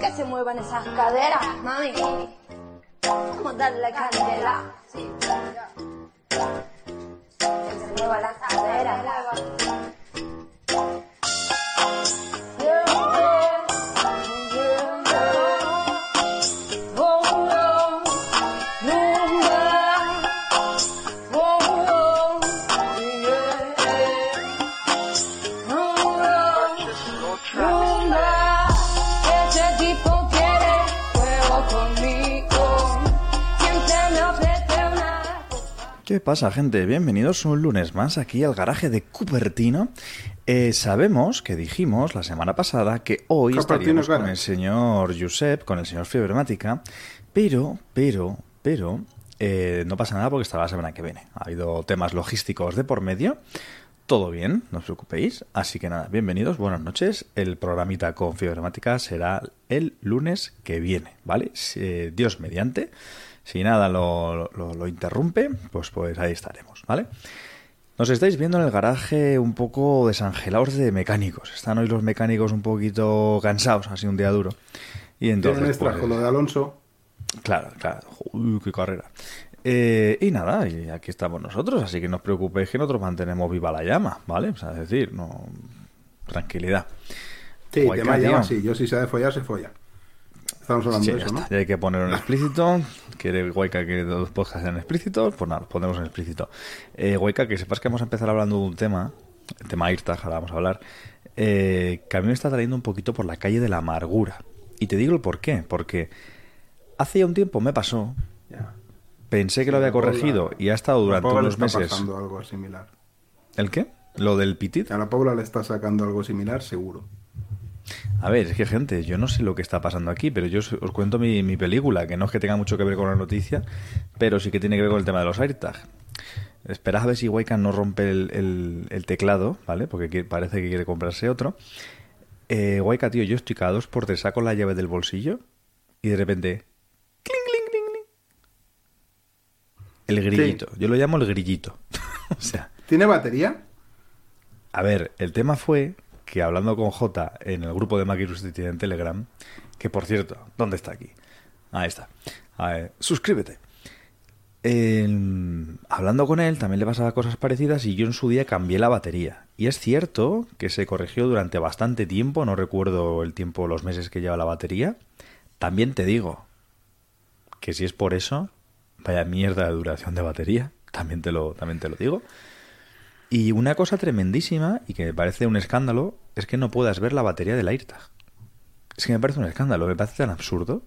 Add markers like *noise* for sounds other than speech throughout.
Que se muevan esas caderas, mami. Vamos a darle candela. Que se muevan las caderas. ¿Qué pasa, gente? Bienvenidos un lunes más aquí al garaje de Cupertino. Eh, sabemos que dijimos la semana pasada que hoy Cupertino estaríamos con el señor Josep, con el señor Fibremática, pero, pero, pero, eh, no pasa nada porque estará la semana que viene. Ha habido temas logísticos de por medio. Todo bien, no os preocupéis. Así que nada, bienvenidos, buenas noches. El programita con Fibremática será el lunes que viene, ¿vale? Eh, Dios mediante. Si nada lo, lo- lo interrumpe, pues, pues ahí estaremos, ¿vale? Nos estáis viendo en el garaje un poco desangelados de mecánicos. Están hoy los mecánicos un poquito cansados, sido un día duro. Y entonces, extras pues, con lo de Alonso. Claro, claro. Uy, qué carrera. Eh, y nada, y aquí estamos nosotros, así que no os preocupéis que nosotros mantenemos viva la llama, ¿vale? O sea, es decir, no... tranquilidad. Sí, tema llama, sí. Yo si se ha de follar, se folla. Estamos hablando Sí, de ya eso, ¿no? Ya hay que ponerlo en explícito. Quiere Guayca que los podcasts sean explícitos, pues nada, los ponemos en explícito. Eh, que sepas que vamos a empezar hablando de un tema, el tema IRTAG, ahora vamos a hablar, eh, que a mí me está trayendo un poquito por la calle de la amargura. Y te digo el por qué, porque hace ya un tiempo me pasó, pensé que lo había corregido y ha estado durante unos está meses. pasando algo similar. ¿El qué? ¿Lo del pitit? A la Paula le está sacando algo similar, seguro. A ver, es que gente, yo no sé lo que está pasando aquí, pero yo os, os cuento mi, mi película, que no es que tenga mucho que ver con la noticia, pero sí que tiene que ver con el tema de los AirTag. Esperad a ver si Waikan no rompe el, el- el teclado, ¿vale? Porque parece que quiere comprarse otro. Eh, Waika, tío, yo estoy cada dos por tres, saco la llave del bolsillo y de repente... ¡cling, cling, cling, cling! El grillito. Yo lo llamo el grillito. *laughs* o sea... ¿Tiene batería? A ver, el tema fue que hablando con J en el grupo de Maquirus en Telegram, que por cierto, ¿dónde está aquí? Ahí está. Suscríbete. Hablando con él también le pasaba cosas parecidas y yo en su día cambié la batería. Y es cierto que se corrigió durante bastante tiempo, no recuerdo el tiempo, los meses que lleva la batería. También te digo que si es por eso, vaya mierda de duración de batería, también te lo, también te lo digo. Y una cosa tremendísima, y que me parece un escándalo, es que no puedas ver la batería del AirTag. Es que me parece un escándalo, me parece tan absurdo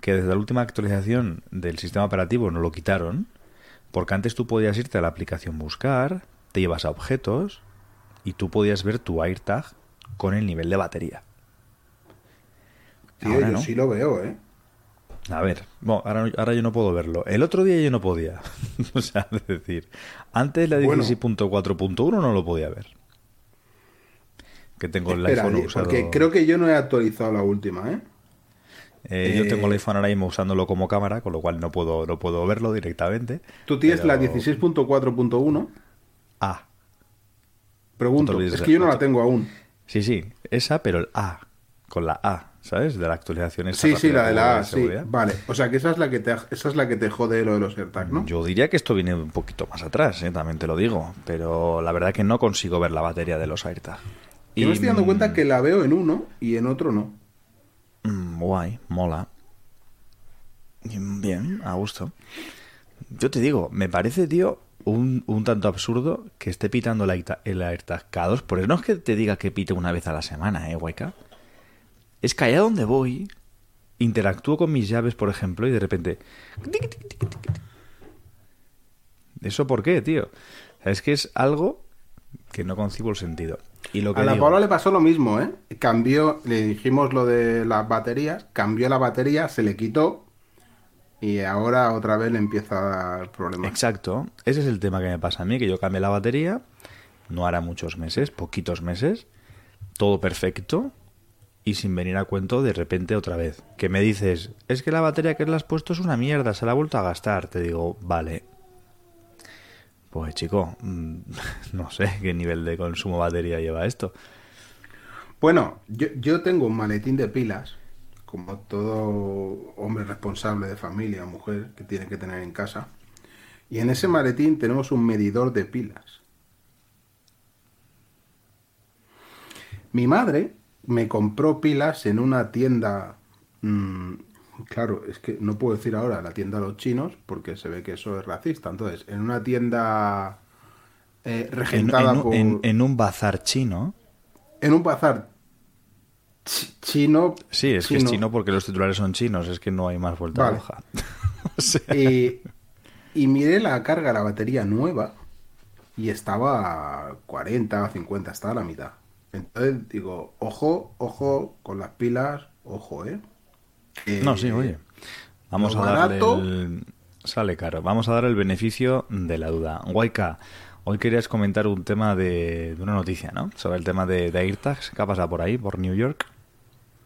que desde la última actualización del sistema operativo no lo quitaron, porque antes tú podías irte a la aplicación buscar, te llevas a objetos y tú podías ver tu AirTag con el nivel de batería. Tío, Ahora yo no. sí lo veo, ¿eh? A ver, bueno, ahora, ahora yo no puedo verlo. El otro día yo no podía. *laughs* o sea, es decir, antes la Bueno. 16.4.1 no lo podía ver. Que tengo el Espera, iPhone eh, usado. porque creo que yo no he actualizado la última, ¿eh? Eh, yo eh, tengo el iPhone ahora mismo usándolo como cámara, con lo cual no puedo, no puedo verlo directamente. Tú tienes la pero- 16.4.1. A. Pregunto, No te olvides es que yo no la te- tengo aún. Sí, sí, esa, pero el A. Con la A. ¿sabes? De la actualización esta Sí, sí, la de la hubo A, de sí. Vale, o sea que esa es la que te, esa es la que te jode lo de los AirTag, ¿no? Yo diría que esto viene un poquito más atrás, ¿eh? también te lo digo, pero la verdad que no consigo ver la batería de los AirTag. Yo me estoy dando cuenta que la veo en uno y en otro no. mm, guay, mola. Y, Bien, a gusto. Yo te digo, me parece, tío, un, un tanto absurdo que esté pitando el AirTag, el AirTag cada dos por No es que te diga que pite una vez a la semana, ¿eh, Waika? Es que allá donde voy, interactúo con mis llaves, por ejemplo, y de repente... ¿Eso por qué, tío? Es que es algo que no concibo el sentido. Y lo que A la digo- Paula le pasó lo mismo, ¿eh? Cambió, le dijimos lo de las baterías, cambió la batería, se le quitó y ahora otra vez le empieza a dar problemas. Exacto, ese es el tema que me pasa a mí, que yo cambié la batería, no hará muchos meses, poquitos meses, todo perfecto, y sin venir a cuento de repente otra vez. Que me dices, es que la batería que le has puesto es una mierda, se la ha vuelto a gastar. Te digo, vale. Pues chico, mm, *laughs* no sé qué nivel de consumo batería lleva esto. Bueno, yo, yo tengo un maletín de pilas, como todo hombre responsable de familia o mujer que tiene que tener en casa. Y en ese maletín tenemos un medidor de pilas. Mi madre me compró pilas en una tienda. mm, claro, es que no puedo decir ahora la tienda de los chinos porque se ve que eso es racista. Entonces, en una tienda eh, En, regentada en- por. en- en un bazar chino. En un bazar chi- chino. Sí, es que es chino porque los titulares son chinos, es que no hay más vuelta Vale. hoja. *laughs* O sea, Y, y miré la carga, la batería nueva, y estaba a 40 o 50, estaba a la mitad. Entonces digo, ojo, ojo con las pilas, ojo, ¿eh? No, sí, oye. Vamos a darle el... Sale caro. Vamos a dar el beneficio de la duda. Guayca, hoy querías comentar un tema de, de una noticia, ¿no? Sobre el tema de, de AirTags. ¿Qué ha pasado por ahí, por New York?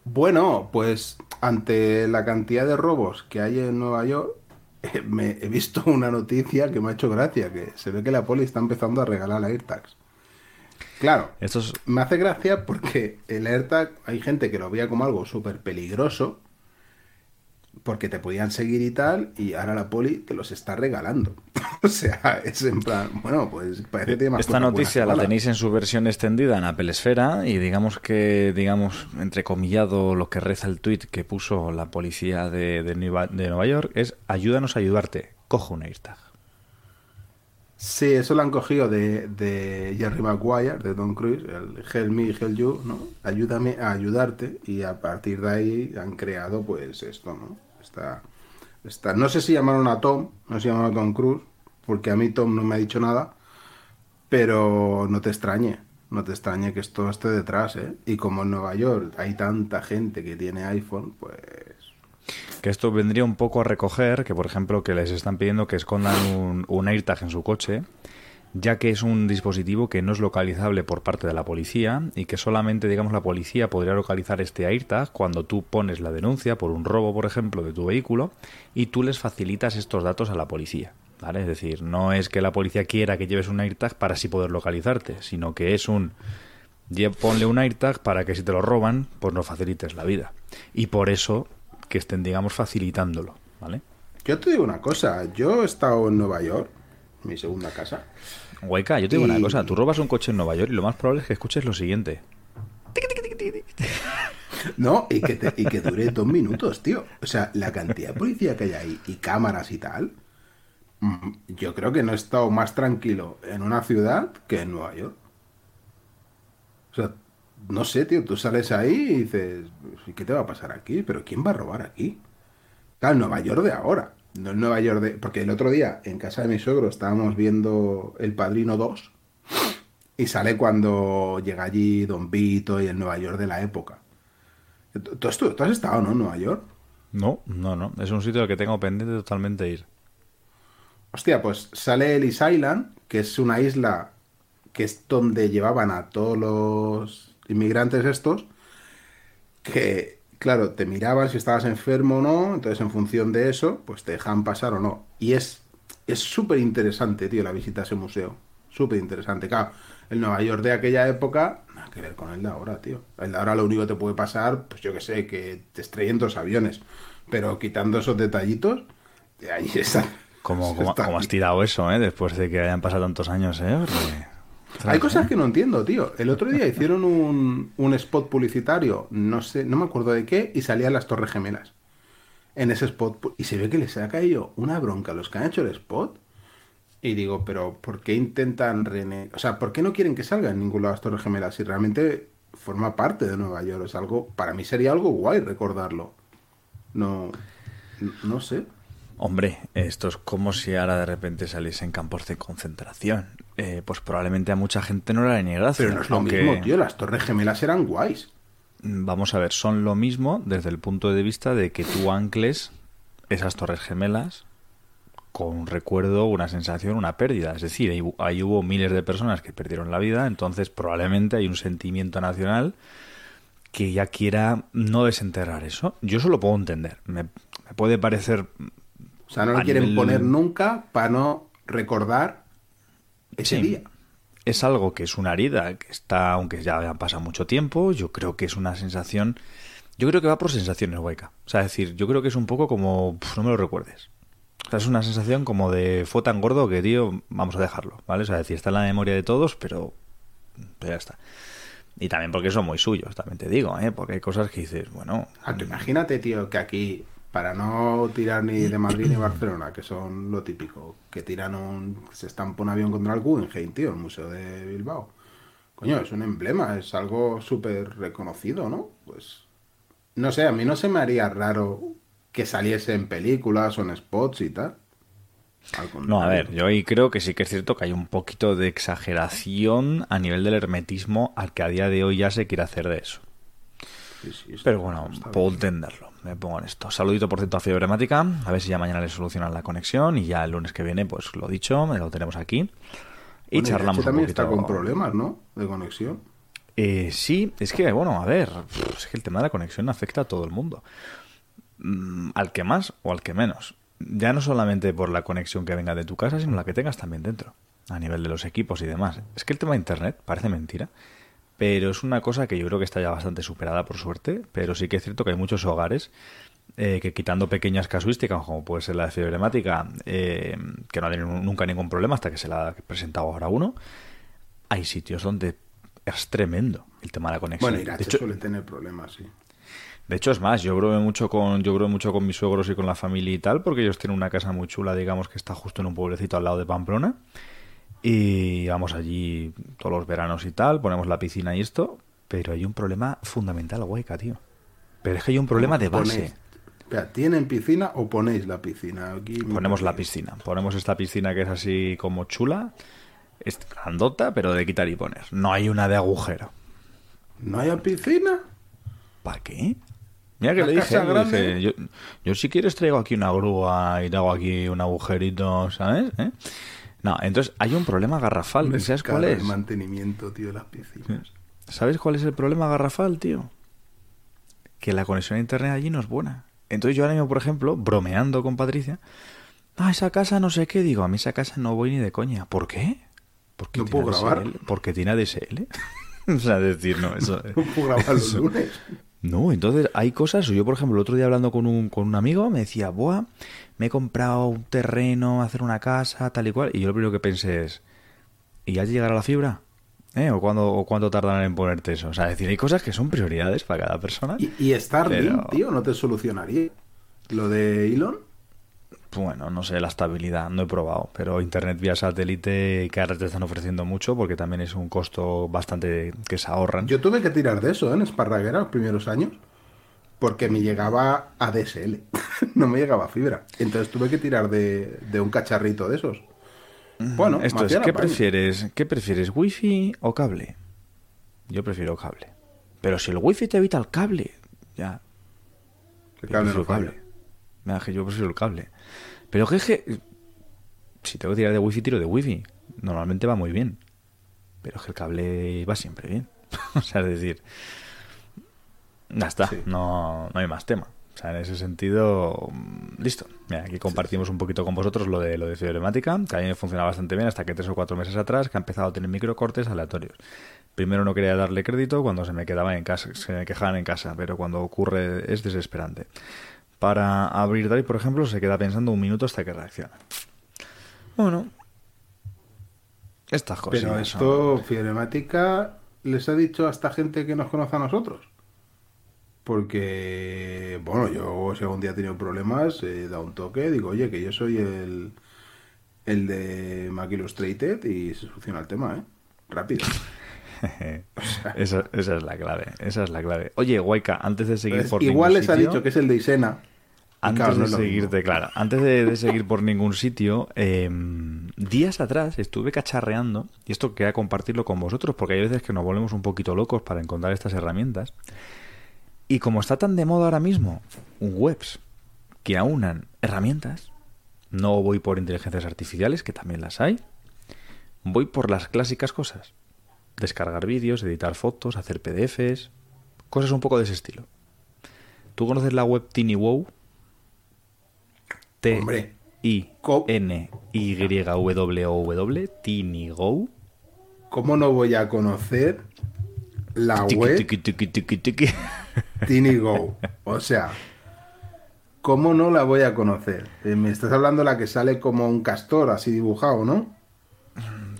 Bueno, pues ante la cantidad de robos que hay en Nueva York, *laughs* me he visto una noticia que me ha hecho gracia, que se ve que la poli está empezando a regalar AirTags. Claro, Esto es... Me hace gracia porque el AirTag hay gente que lo veía como algo súper peligroso porque te podían seguir y tal y ahora la poli te los está regalando. *laughs* o sea, es en plan, bueno, pues parece que tiene más Esta noticia la tenéis en su versión extendida en Apple Esfera y digamos que, digamos, entrecomillado lo que reza el tweet que puso la policía de, de Nueva, de Nueva York es ayúdanos a ayudarte, cojo un AirTag. Sí, eso lo han cogido de, de Jerry Maguire, de Tom Cruise, el Help Me, Help You, ¿no? Ayúdame a ayudarte y a partir de ahí han creado pues esto, ¿no? Está, está, no sé si llamaron a Tom, no sé si llamaron a Tom Cruise, porque a mí Tom no me ha dicho nada, pero no te extrañe, no te extrañe que esto esté detrás, ¿eh? Y como en Nueva York hay tanta gente que tiene iPhone, pues... Que esto vendría un poco a recoger que, por ejemplo, que les están pidiendo que escondan un, un AirTag en su coche, ya que es un dispositivo que no es localizable por parte de la policía y que solamente, digamos, la policía podría localizar este AirTag cuando tú pones la denuncia por un robo, por ejemplo, de tu vehículo y tú les facilitas estos datos a la policía. ¿Vale? Es decir, no es que la policía quiera que lleves un AirTag para así poder localizarte, sino que es un ponle un AirTag para que si te lo roban, pues no facilites la vida. Y por eso que estén, digamos, facilitándolo, ¿vale? Yo te digo una cosa, yo he estado en Nueva York, mi segunda casa, Guayca, yo te digo una cosa, tú robas un coche en Nueva York y lo más probable es que escuches lo siguiente. No, y que, te- y que dure dos minutos, tío. O sea, la cantidad de policía que hay ahí y cámaras y tal. mm, Yo creo que no he estado más tranquilo en una ciudad que en Nueva York. O sea, no sé, tío, tú sales ahí y dices, ¿y qué te va a pasar aquí? ¿Pero quién va a robar aquí? Claro, Nueva York de ahora. No el Nueva York de... Porque el otro día, en casa de mi suegro, estábamos viendo El Padrino 2. Y sale cuando llega allí Don Vito y el Nueva York de la época. ¿Tú, tú has- tú has estado, no, en Nueva York? No, no, no. Es un sitio al que tengo pendiente totalmente ir. Hostia, pues sale Ellis Island, que es una isla que es donde llevaban a todos los inmigrantes estos, que, claro, te miraban si estabas enfermo o no, entonces en función de eso, pues te dejan pasar o no. Y es es súper interesante, tío, la visita a ese museo. Súper interesante. Claro, el Nueva York de aquella época, nada que ver con el de ahora, tío. El de ahora lo único que te puede pasar, pues yo que sé, que te estrellen dos aviones. Pero quitando esos detallitos, de ahí *laughs* está. Como, como, está como has tirado eso, ¿eh? Después de que hayan pasado tantos años, ¿eh? Porque- Hay cosas que no entiendo, tío. El otro día hicieron un, un spot publicitario, no sé, no me acuerdo de qué, y salían las Torres Gemelas. En ese spot, y se ve que les ha caído una bronca a los que han hecho el spot. Y digo, pero ¿por qué intentan rene... O sea, ¿por qué no quieren que salga en ningún lado las Torres Gemelas? Si realmente forma parte de Nueva York. Es algo, para mí sería algo guay recordarlo. No, no, no sé. Hombre, esto es como si ahora de repente saliesen campos de concentración. Eh, pues probablemente a mucha gente no le hará ni gracia. Pero no es lo aunque- mismo, tío. Las Torres Gemelas eran guays. Vamos a ver, son lo mismo desde el punto de vista de que tú ancles esas torres gemelas con un recuerdo, una sensación, una pérdida. Es decir, ahí, hu- ahí hubo miles de personas que perdieron la vida, entonces probablemente hay un sentimiento nacional que ya quiera no desenterrar eso. Yo eso lo puedo entender. Me, me puede parecer... O sea, no lo quieren nivel- poner nunca para no recordar ese Sí. día. Es algo que es una herida, que está, aunque ya ha pasado mucho tiempo, yo creo que es una sensación... Yo creo que va por sensaciones, Waika. O sea, es decir, yo creo que es un poco como... "Pf, no me lo recuerdes. O sea, es una sensación como de fue tan gordo que, tío, vamos a dejarlo, ¿vale? O sea, es decir, está en la memoria de todos, pero, pero ya está. Y también porque son muy suyos, también te digo, ¿eh? Porque hay cosas que dices, bueno... Ah, tú imagínate, tío, que aquí, para no tirar ni de Madrid ni Barcelona, que son lo típico, que tiran un. se estampa un avión contra el Guggenheim, tío, el Museo de Bilbao. Coño, es un emblema, es algo súper reconocido, ¿no? Pues. No sé, a mí no se me haría raro que saliese en películas o en spots y tal. Al No, a ver, yo ahí creo que sí que es cierto que hay un poquito de exageración a nivel del hermetismo al que a día de hoy ya se quiere hacer de eso. Sí, sí, está- Pero bueno, puedo entenderlo. Me pongo en esto. Saludito por cierto a Fibremática. A ver si ya mañana le solucionan la conexión. Y ya el lunes que viene, pues lo dicho, lo tenemos aquí. Y Bueno, charlamos un también poquito. está con problemas, ¿no? De conexión. Eh, sí, es que, bueno, a ver, es que el tema de la conexión afecta a todo el mundo. Mm, al que más o al que menos. Ya no solamente por la conexión que venga de tu casa, sino la que tengas también dentro, a nivel de los equipos y demás. Es que el tema de Internet parece mentira, pero es una cosa que yo creo que está ya bastante superada, por suerte, pero sí que es cierto que hay muchos hogares eh, que quitando pequeñas casuísticas, como puede ser la de fibremática, eh, que no ha tenido nunca ningún problema hasta que se la ha presentado ahora uno, hay sitios donde es tremendo el tema de la conexión. Bueno, Irache de, hecho, suele tener problemas, sí. de hecho, es más, yo bromeo mucho con yo bromeo mucho con mis suegros y con la familia y tal, porque ellos tienen una casa muy chula, digamos, que está justo en un pueblecito al lado de Pamplona. Y vamos allí todos los veranos y tal, ponemos la piscina y esto, pero hay un problema fundamental, hueca, tío. Pero es que hay un problema de base. Ponéis- Espera, ¿tienen piscina o ponéis la piscina? Aquí Ponemos la piscina. Ponemos esta piscina que es así como chula, es grandota, pero de quitar y poner. No hay una de agujero. ¿No hay piscina? ¿Para qué? Mira que ¿La le dije, yo, yo si quieres traigo aquí una grúa y te hago aquí un agujerito, ¿sabes? ¿Eh? No, entonces hay un problema garrafal. Me ¿Y ¿Sabes cuál es? El mantenimiento, tío, de las piscinas. ¿Sabes cuál es el problema garrafal, tío? Que la conexión a internet allí no es buena. Entonces yo ahora mismo, por ejemplo, bromeando con Patricia, ah, esa casa no sé qué, digo, a mí esa casa no voy ni de coña. ¿Por qué? Porque No puedo grabar. ADSL. Porque tiene ADSL. *laughs* o sea, decir, no, eso... *laughs* No puedo grabar los lunes. No, entonces hay cosas. Yo, por ejemplo, el otro día hablando con un, con un amigo, me decía, Buah, me he comprado un terreno, hacer una casa, tal y cual. Y yo lo primero que pensé es, ¿y ya llegará la fibra? ¿Eh? ¿O, cuándo, ¿O cuánto tardarán en ponerte eso? O sea, es decir, hay cosas que son prioridades para cada persona. Y, y Starlink, Pero- tío, no te solucionaría. Lo de Elon, Bueno, no sé, la estabilidad, no he probado. Pero internet vía satélite que ahora te están ofreciendo mucho porque también es un costo bastante que se ahorran. yo tuve que tirar de eso ¿eh? en Esparraguera los primeros años. Porque me llegaba a DSL, *laughs* no me llegaba fibra. Entonces tuve que tirar de, de un cacharrito de esos. Bueno, Esto es, ¿qué paña. prefieres? ¿Qué prefieres, wifi o cable? Yo prefiero cable. Pero si el wifi te evita el cable, ya. El yo cable prefiero no cable. Mira, que yo prefiero el cable. Pero que es que si tengo que tirar de wifi, tiro de wifi. Normalmente va muy bien. Pero es que el cable va siempre bien. *laughs* o sea, es decir, ya está. Sí. No, no hay más tema. O sea, en ese sentido, mm, listo. Mira, aquí compartimos un poquito con vosotros lo de lo de Fibremática, que a mí me funciona bastante bien hasta que tres o cuatro meses atrás que ha empezado a tener microcortes aleatorios. Primero no quería darle crédito cuando se me quedaba en casa, se me quejaban en casa, pero cuando ocurre es desesperante. Para abrir Drive, por ejemplo, se queda pensando un minuto hasta que reacciona. Bueno, estas cosas. Pero esto, Fibremática, les ha dicho a esta gente que nos conoce a nosotros. Porque, bueno, yo si algún día he tenido problemas, he dado un toque, digo, oye, que yo soy el, el de Mac Illustrated y se soluciona el tema, ¿eh? Rápido. *laughs* esa, esa es la clave, esa es la clave. Oye, Waika, antes de seguir Pues por igual les ha dicho que es el de Isena. Antes claro, no de seguirte, claro, antes de, de seguir por ningún sitio, eh, días atrás estuve cacharreando, y esto quería compartirlo con vosotros, porque hay veces que nos volvemos un poquito locos para encontrar estas herramientas. Y como está tan de moda ahora mismo, webs que aunan herramientas, no voy por inteligencias artificiales, que también las hay, voy por las clásicas cosas. Descargar vídeos, editar fotos, hacer PDFs, cosas un poco de ese estilo. ¿Tú conoces la web TinyWow? T Hombre. I N Y W W TinyGo. ¿Cómo no voy a conocer la web. TinyGo? O sea, ¿cómo no la voy a conocer? Eh, Me estás hablando la que sale como un castor así dibujado, ¿no?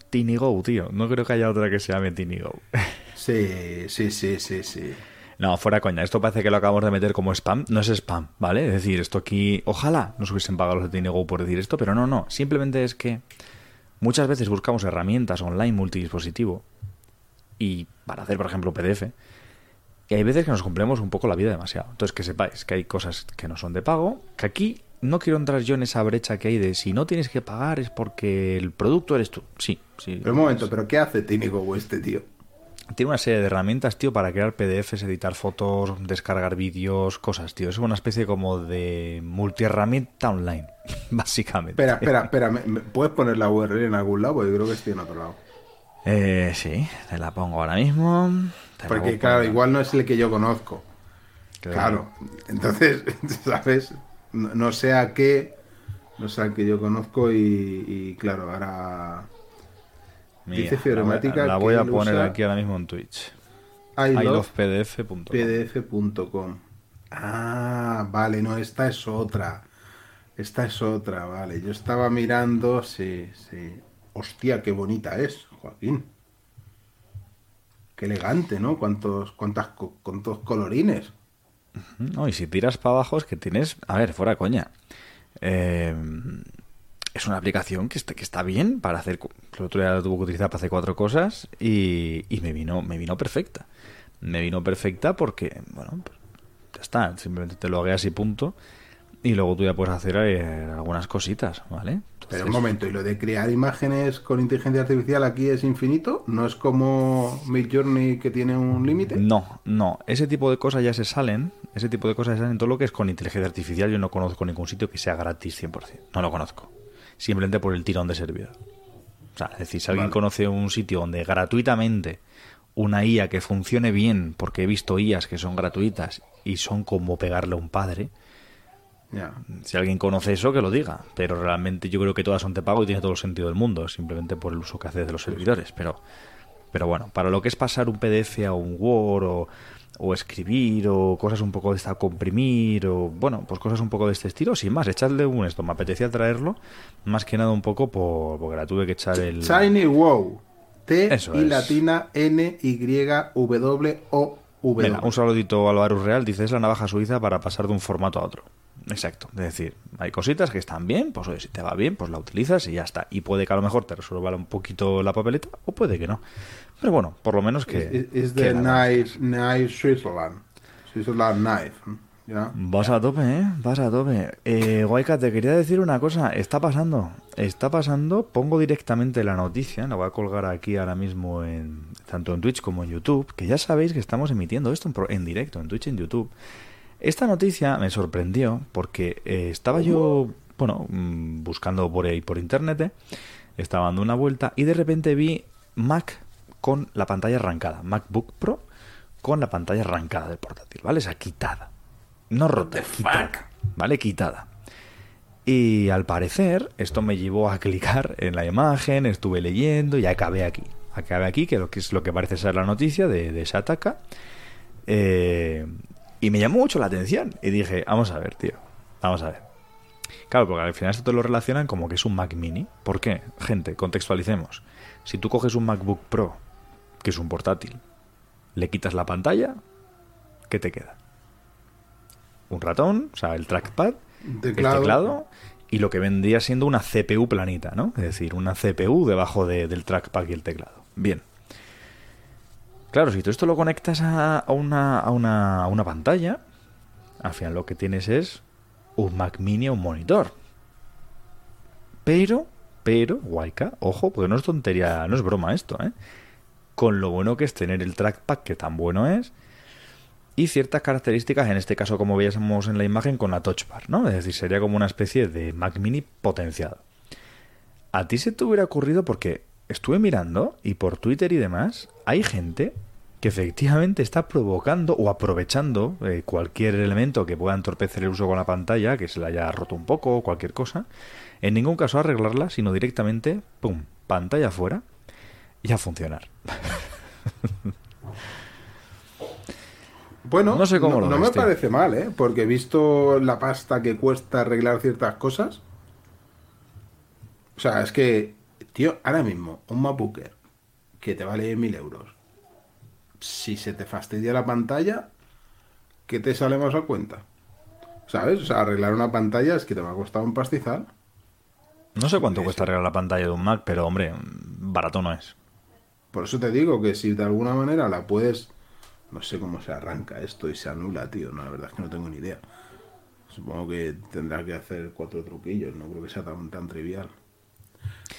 TinyGo, tío. No creo que haya otra que se llame TinyGo. Sí, sí, sí, sí, sí. No, fuera coña. Esto parece que lo acabamos de meter como spam. No es spam, ¿vale? Es decir, esto aquí... Ojalá nos hubiesen pagado los de TinyGo por decir esto, pero no, no. Simplemente es que muchas veces buscamos herramientas online multidispositivo y para hacer, por ejemplo, PDF. Y hay veces que nos cumplemos un poco la vida demasiado. Entonces, que sepáis que hay cosas que no son de pago, que aquí no quiero entrar yo en esa brecha que hay de si no tienes que pagar es porque el producto eres tú. Sí, sí. Pero un momento, ¿pero qué hace TinyGo este tío? Tiene una serie de herramientas, tío, para crear PDFs, editar fotos, descargar vídeos, cosas, tío. Es una especie como de multiherramienta online, *laughs* básicamente. Espera, espera, espera. ¿me- me- ¿Puedes poner la URL en algún lado? Porque creo que estoy en otro lado. Eh, sí, te la pongo ahora mismo. Porque, claro, poner. igual no es el que yo conozco. Claro. Claro. Entonces, *laughs* ¿sabes? No, no sé a qué, no sé al que yo conozco y, y, claro, ahora Mira, dice la voy- Fibremática La voy que a poner usa aquí ahora mismo en Twitch. Ilovepdf.com. pdf.com. Ah, vale, no, esta es otra. Esta es otra, vale. Yo estaba mirando, sí, sí. Hostia, qué bonita es, Joaquín. Qué elegante, ¿no? Cuántos, cuántas, cuántos colorines. No, y si tiras para abajo es que tienes... A ver, fuera coña. Eh, es una aplicación que está, que está bien para hacer... El otro día la tuve que utilizar para hacer cuatro cosas y, y me vino me vino perfecta. Me vino perfecta porque, bueno, pues ya está. Simplemente te lo hagas y punto. Y luego tú ya puedes hacer eh, algunas cositas, ¿vale? Pero un momento, ¿y lo de crear imágenes con inteligencia artificial aquí es infinito? ¿No es como Midjourney que tiene un límite? No, no. Ese tipo de cosas ya se salen. Ese tipo de cosas se salen. Todo lo que es con inteligencia artificial, yo no conozco ningún sitio que sea gratis 100%. No lo conozco. Simplemente por el tirón de servidor. O sea, es decir, si alguien Vale. conoce un sitio donde gratuitamente una IA que funcione bien, porque he visto IAs que son gratuitas y son como pegarle a un padre, si alguien conoce eso, que lo diga. Pero realmente yo creo que todas son de pago y tiene todo el sentido del mundo, simplemente por el uso que hace de los servidores. Pero, pero bueno, para lo que es pasar un PDF a un Word o, o escribir o cosas un poco de esta, comprimir o bueno, pues cosas un poco de este estilo, sin más, echarle un esto. Me apetecía traerlo, más que nada un poco por, porque la tuve que echar el. Tiny Wow. T Eso y es. latina N Y W O W. Mira, un saludito a Álvaro Real, dice es la navaja suiza para pasar de un formato a otro. Exacto, es decir, hay cositas que están bien, pues oye, si te va bien, pues la utilizas y ya está. Y puede que a lo mejor te resuelva un poquito la papeleta o puede que no. Pero bueno, por lo menos que... Es de. Knife, Knife Switzerland. Switzerland Knife. ¿Ya? Vas a tope, ¿eh? Vas a tope. Eh, Guayca, te quería decir una cosa. Está pasando. Está pasando. Pongo directamente la noticia. La voy a colgar aquí ahora mismo en tanto en Twitch como en YouTube. Que ya sabéis que estamos emitiendo esto en, pro- en directo, en Twitch y en YouTube. Esta noticia me sorprendió porque eh, estaba yo, bueno, mm, buscando por ahí por internet. eh, Estaba dando una vuelta y de repente vi Mac con la pantalla arrancada. MacBook Pro con la pantalla arrancada del portátil, ¿vale? O sea, quitada. No rota, quitada. ¿Vale? Quitada. Y al parecer, esto me llevó a *laughs* clicar en la imagen, estuve leyendo y acabé aquí. Acabé aquí, que es lo que parece ser la noticia de, de Shataka. Eh, y me llamó mucho la atención. Y dije, vamos a ver, tío. Vamos a ver. Claro, porque al final esto te lo relacionan como que es un Mac mini. ¿Por qué? Gente, contextualicemos. Si tú coges un MacBook Pro, que es un portátil, le quitas la pantalla, ¿qué te queda? Un ratón, o sea, el trackpad, Teclado. el teclado y lo que vendría siendo una CPU planita, ¿no? Es decir, una CPU debajo de- del trackpad y el teclado. Bien. Claro, si tú esto lo conectas a, a una, a, una, a una pantalla, al final lo que tienes es un Mac mini o un monitor. Pero, pero, Waika, ojo, porque no es tontería, no es broma esto, ¿eh? Con lo bueno que es tener el trackpad, que tan bueno es, y ciertas características, en este caso como veíamos en la imagen, con la touch bar, ¿no? Es decir, sería como una especie de Mac mini potenciado. ¿A ti se te hubiera ocurrido porque estuve mirando y por Twitter y demás, hay gente que efectivamente está provocando o aprovechando eh, cualquier elemento que pueda entorpecer el uso con la pantalla, que se le haya roto un poco o cualquier cosa, en ningún caso arreglarla, sino directamente, pum, pantalla fuera y a funcionar. *laughs* Bueno, No sé cómo lo no ves, me parece mal, ¿eh? Porque visto la pasta que cuesta arreglar ciertas cosas. O sea, es que, tío, ahora mismo, un MacBook Air que te vale mil euros. Si se te fastidia la pantalla, ¿qué te sale más a cuenta? ¿Sabes? O sea, arreglar una pantalla es que te va a costar un pastizal. No sé cuánto cuesta arreglar la pantalla de un Mac, pero hombre, barato no es. Por eso te digo que si de alguna manera la puedes. No sé cómo se arranca esto y se anula, tío. No, la verdad es que no tengo ni idea. Supongo que tendrá que hacer cuatro truquillos. No creo que sea tan, tan trivial.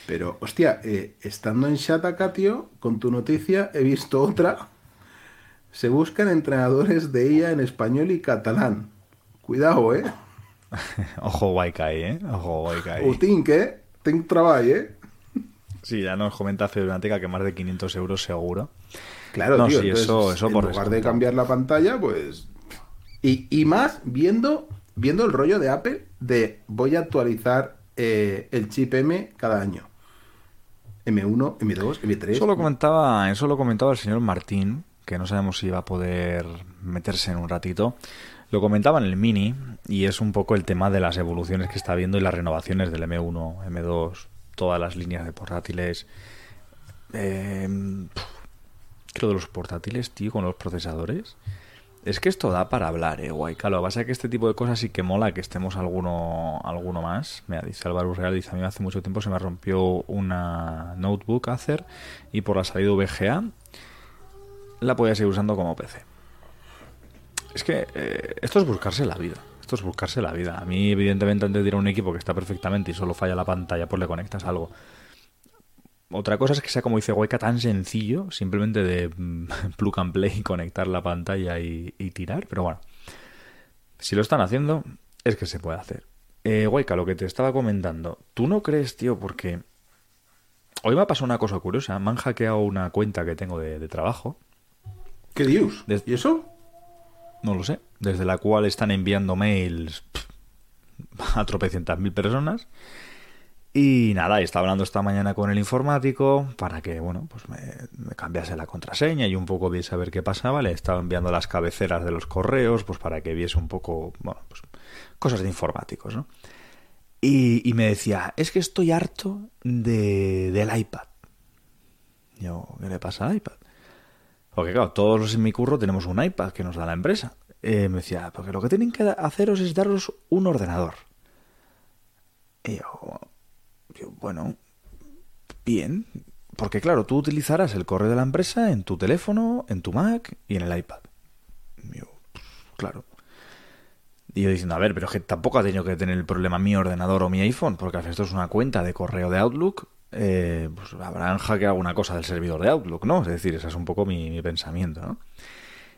Pero, hostia, eh, estando en Shataka, tío, con tu noticia he visto otra. Se buscan entrenadores de IA en español y catalán. Cuidado, eh. *laughs* Ojo Waikai, ¿eh? Ojo. Ho tinc, eh. Tengo trabajo, eh. Sí, ya nos comenta Federateca que más de 500 euros seguro. Claro, No, tío. sí, entonces, eso- eso en por lugar de cambiar la pantalla, pues. Y, y más viendo, viendo el rollo de Apple de voy a actualizar eh, el chip M cada año. M1, M2, M3. Eso lo comentaba, eso lo comentaba el señor Martín, que no sabemos si va a poder meterse en un ratito. Lo comentaba en el Mini y es un poco el tema de las evoluciones que está viendo y las renovaciones del M1, M2, todas las líneas de portátiles. Eh, creo de los portátiles, tío, con los procesadores. Es que esto da para hablar, eh, guay. Claro, pasa que este tipo de cosas sí que mola que estemos alguno, alguno más. Mira, dice Álvaro Real, dice, a mí hace mucho tiempo se me rompió una notebook Acer y por la salida VGA la podía seguir usando como PC. Es que eh, esto es buscarse la vida. Esto es buscarse la vida. A mí, evidentemente, antes de ir a un equipo que está perfectamente y solo falla la pantalla, pues le conectas algo. Otra cosa es que sea como dice Waika tan sencillo, simplemente de mm, *laughs* plug and play, conectar la pantalla y, y tirar, pero bueno, si lo están haciendo, es que se puede hacer. Eh, Waika, lo que te estaba comentando, ¿tú no crees, tío? Porque hoy me ha pasado una cosa curiosa, me han hackeado una cuenta que tengo de, de trabajo, ¿Qué dios? ¿Y eso? No lo sé, desde la cual están enviando mails *laughs* a tropecientas mil personas. Y nada, estaba hablando esta mañana con el informático para que, bueno, pues me, me cambiase la contraseña y un poco viese a ver qué pasaba. Le estaba enviando las cabeceras de los correos, pues para que viese un poco, bueno, pues cosas de informáticos, ¿no? Y, y me decía, es que estoy harto de, del iPad. Yo, ¿qué le pasa al iPad? Porque claro, todos los en mi curro tenemos un iPad que nos da la empresa. Eh, me decía, porque lo que tienen que haceros es daros un ordenador. Y yo, bueno, bien. Porque claro, tú utilizarás el correo de la empresa en tu teléfono, en tu Mac y en el iPad. Y yo, claro. Y yo diciendo, a ver, pero es que tampoco ha tenido que tener el problema mi ordenador o mi iPhone, porque al esto es una cuenta de correo de Outlook. Eh, pues habrán hackeado alguna cosa del servidor de Outlook, ¿no? Es decir, ese es un poco mi, mi pensamiento, ¿no?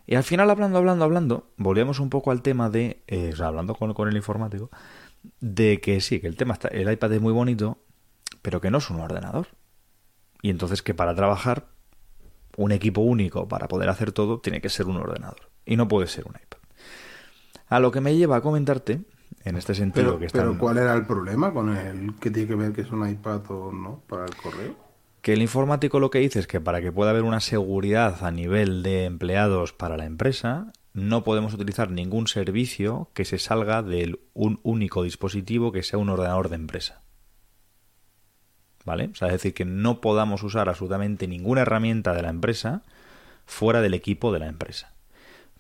Y al final, hablando, hablando, hablando, volvíamos un poco al tema de, eh, hablando con, con el informático, de que sí, que el tema está, el iPad es muy bonito, pero que no es un ordenador. Y entonces que para trabajar, un equipo único para poder hacer todo tiene que ser un ordenador. Y no puede ser un iPad. A lo que me lleva a comentarte, En este sentido Pero, que están... pero ¿cuál era el problema con el que tiene que ver que es un iPad o no para el correo? Que el informático lo que dice es que para que pueda haber una seguridad a nivel de empleados para la empresa, no podemos utilizar ningún servicio que se salga de un único dispositivo que sea un ordenador de empresa. ¿Vale? O sea, es decir, que no podamos usar absolutamente ninguna herramienta de la empresa fuera del equipo de la empresa.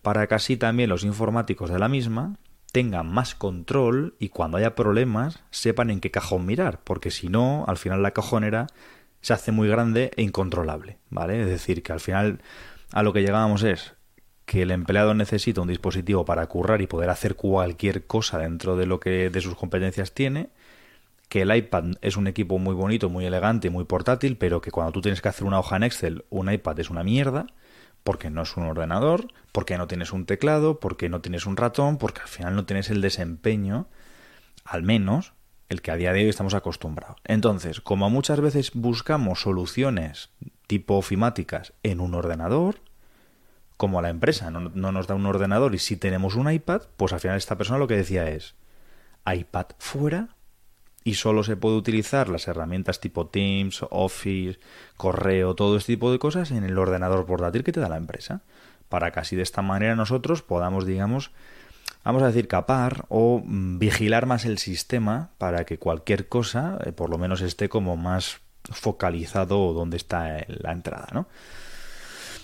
Para así también los informáticos de la misma tengan más control y cuando haya problemas sepan en qué cajón mirar, porque si no, al final la cajonera se hace muy grande e incontrolable, ¿vale? Es decir, que al final a lo que llegábamos es que el empleado necesita un dispositivo para currar y poder hacer cualquier cosa dentro de lo que de sus competencias tiene, que el iPad es un equipo muy bonito, muy elegante, muy portátil, pero que cuando tú tienes que hacer una hoja en Excel, un iPad es una mierda, porque no es un ordenador, porque no tienes un teclado, porque no tienes un ratón, porque al final no tienes el desempeño, al menos el que a día de hoy estamos acostumbrados. Entonces, como muchas veces buscamos soluciones tipo ofimáticas en un ordenador, como la empresa no, no, nos da un ordenador y si tenemos un iPad, pues al final esta persona lo que decía es iPad fuera y solo se puede utilizar las herramientas tipo Teams, Office, correo, todo este tipo de cosas en el ordenador portátil que te da la empresa, para que así de esta manera nosotros podamos, digamos, vamos a decir, capar o mm, vigilar más el sistema para que cualquier cosa, eh, por lo menos esté como más focalizado donde está la entrada, ¿no?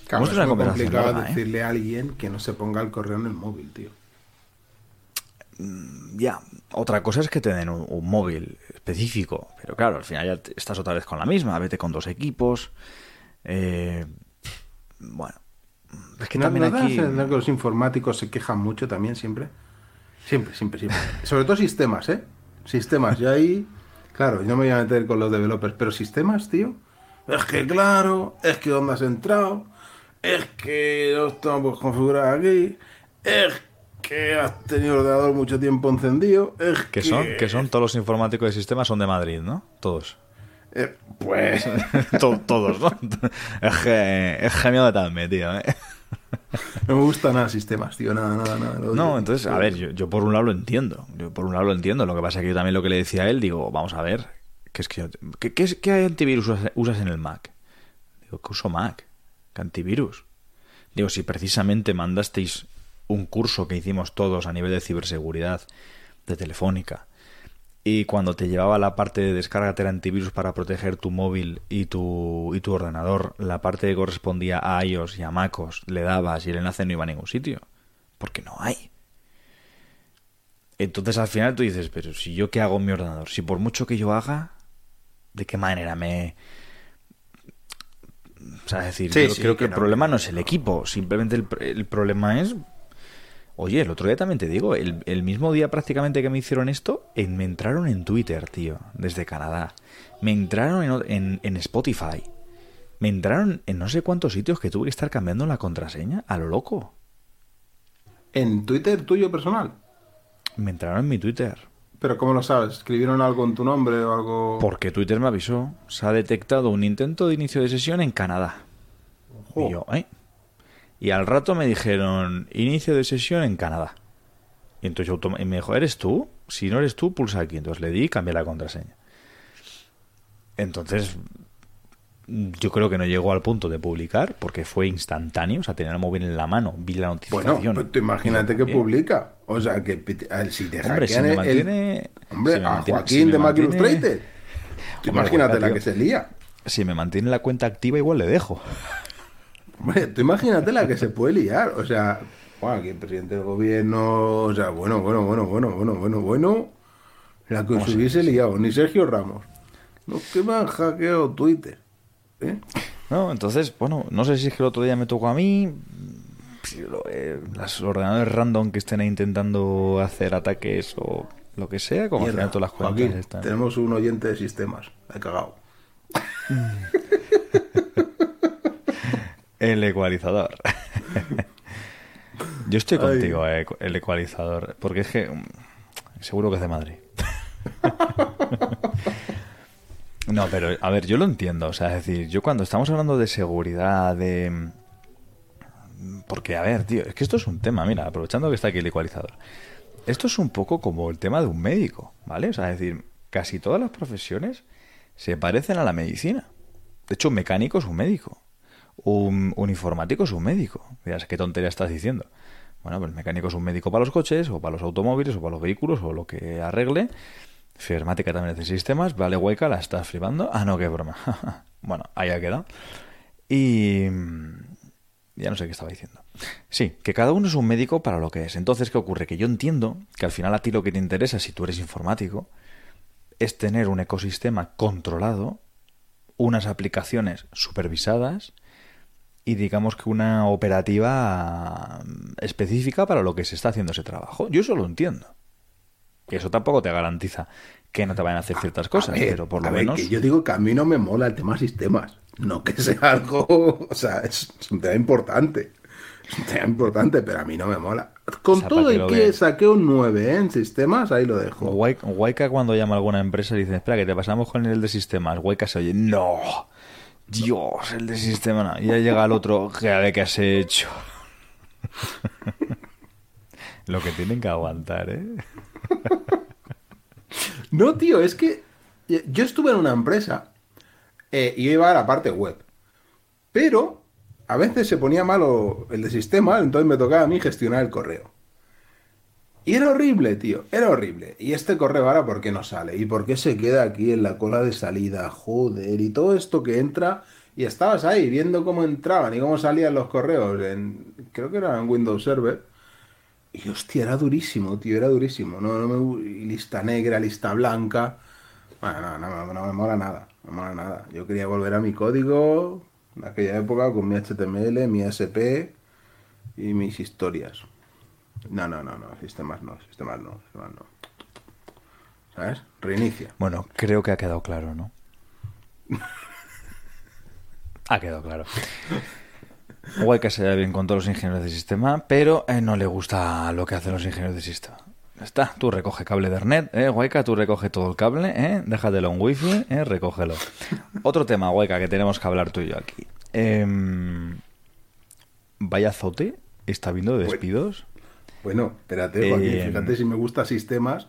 Claro, es muy complicado ¿eh? decirle a alguien que no se ponga el correo en el móvil, tío. Ya, otra cosa es que te den un, un móvil específico, pero claro, al final ya estás otra vez con la misma, vete con dos equipos. eh, bueno, es que ¿No, también ¿no aquí... que los informáticos se quejan mucho también siempre? Siempre, siempre, siempre. Sobre todo sistemas, ¿eh? Sistemas. Y ahí, claro, yo no me voy a meter con los developers, pero sistemas, tío. Es que claro, es que dónde has entrado, es que no estamos configurados aquí, es que has tenido el ordenador mucho tiempo encendido, es que... Son, que son todos los informáticos de sistema son de Madrid, ¿no? Todos. Eh, pues... *laughs* To- todos, ¿no? *laughs* Es que es genio de Talme, tío. ¿eh? *laughs* No me gustan nada sistemas, tío, nada, nada, nada. No, entonces, a ver, yo, yo por un lado lo entiendo. Yo por un lado lo entiendo. Lo que pasa es que yo también lo que le decía a él, digo, vamos a ver, ¿qué, es que ¿qué, qué, es- qué antivirus usas, usas en el Mac? Digo, que uso Mac. ¿Qué antivirus? Digo, si precisamente mandasteis un curso que hicimos todos a nivel de ciberseguridad de Telefónica y cuando te llevaba la parte de descárgate el antivirus para proteger tu móvil y tu, y tu ordenador, la parte que correspondía a iOS y a MacOS, le dabas y el enlace no iba a ningún sitio. Porque no hay. Entonces al final tú dices, pero si yo qué hago en mi ordenador, si por mucho que yo haga, ¿de qué manera me... O sea, es decir, Sí, yo sí, creo que, que el no, problema no es el equipo, simplemente el, el problema es... Oye, el otro día también te digo, el, el mismo día prácticamente que me hicieron esto, en- me entraron en Twitter, tío, desde Canadá. Me entraron en, en, en Spotify. Me entraron en no sé cuántos sitios que tuve que estar cambiando la contraseña a lo loco. En Twitter tuyo personal. Me entraron en mi Twitter. Pero ¿cómo lo sabes? ¿Escribieron algo en tu nombre o algo...? Porque Twitter me avisó. Se ha detectado un intento de inicio de sesión en Canadá. Y yo, ¿eh? Y al rato me dijeron, inicio de sesión en Canadá. Y entonces yo y me dijo, ¿eres tú? Si no eres tú, pulsa aquí. Entonces le di y cambié la contraseña. Entonces, yo creo que no llegó al punto de publicar porque fue instantáneo. O sea, tenía el móvil en la mano, vi la Bueno, notificación. pues tú imagínate que publica. O sea, que si te Hombre, si el-. Hombre, si me a mantiene- Joaquín si me de Mac mantiene- Illustrated. Tú Hombre, imagínate la que se lía. Si me mantiene la cuenta activa, igual le dejo. Hombre, tú imagínate la que se puede liar. O sea, Buah, aquí el presidente del gobierno. O sea, bueno, bueno, bueno, bueno, bueno, bueno, bueno. La que os hubiese liado, ni Sergio Ramos. Los que me han hackeado Twitter. ¿eh? No, entonces, bueno, no sé si es que el otro día me tocó a mí. si lo- eh, ordenadores random que estén ahí intentando hacer ataques o lo que sea, como al Mierda, final todas las cuentas Joaquín, están. tenemos un oyente de sistemas. Me he cagado. *laughs* El ecualizador. *laughs* Yo estoy contigo, eh, el ecualizador, porque es que mm, seguro que es de Madrid. *laughs* No, pero a ver, yo lo entiendo, o sea, es decir, yo cuando estamos hablando de seguridad, de... mm, Porque, a ver, tío, es que esto es un tema, mira, aprovechando que está aquí el ecualizador. Esto es un poco como el tema de un médico, ¿vale? O sea, es decir, casi todas las profesiones se parecen a la medicina. De hecho, un mecánico es un médico. Un, informático es un médico. Dirás, ¿qué tontería estás diciendo? Bueno, pues el mecánico es un médico para los coches, o para los automóviles, o para los vehículos, o lo que arregle. Informática también hace sistemas. Vale, hueca, la estás flipando. Ah, no, qué broma. *laughs* bueno, ahí ha quedado. Y... Ya no sé qué estaba diciendo. Sí, que cada uno es un médico para lo que es. Entonces, ¿qué ocurre? Que yo entiendo que al final a ti lo que te interesa, si tú eres informático, es tener un ecosistema controlado, unas aplicaciones supervisadas y digamos que una operativa específica para lo que se está haciendo ese trabajo. Yo eso lo entiendo. Que eso tampoco te garantiza que no te vayan a hacer ciertas cosas, pero por lo menos... yo digo que a mí no me mola el tema sistemas. No que sea *laughs* algo... O sea, es un tema importante. Es un tema importante, pero a mí no me mola. Con todo y que, saqué un 9 ¿eh? en sistemas, ahí lo dejo. Waika cuando llama a alguna empresa dice, espera, que te pasamos con el de sistemas. Waika se oye, no, Dios, el de sistemas. Y ya llega el otro, ¿qué, ¿qué has hecho? *laughs* lo que tienen que aguantar, ¿eh? *laughs* no, tío, es que yo estuve en una empresa eh, y iba a la parte web. Pero a veces se ponía malo el de sistema, entonces me tocaba a mí gestionar el correo. Y era horrible, tío, era horrible. Y este correo ahora, ¿por qué no sale? ¿Y por qué se queda aquí en la cola de salida? Joder, y todo esto que entra. Y estabas ahí viendo cómo entraban y cómo salían los correos. En, creo que era en Windows Server. Y hostia, era durísimo, tío, era durísimo. No, no me, lista negra, lista blanca. Bueno, no, no, no, no me mola nada. No me mola nada. Yo quería volver a mi código, en aquella época con mi HTML, mi SP y mis historias. No, no, no, no, sistemas no, sistemas no, sistemas no. ¿Sabes? Reinicia. Bueno, creo que ha quedado claro, ¿no? *laughs* ha quedado claro. Guay que se da bien con todos los ingenieros de sistema, pero eh, no le gusta lo que hacen los ingenieros de sistema. Está, tú recoge cable de Ethernet, ¿eh? Guayca, tú recoge todo el cable, ¿eh? Déjatelo en wifi, ¿eh? Recógelo. Otro tema, Guayca, que tenemos que hablar tú y yo aquí. Em, vaya zote, está habiendo despidos. Bueno, espérate, Joaquín, fíjate em, si me gusta sistemas,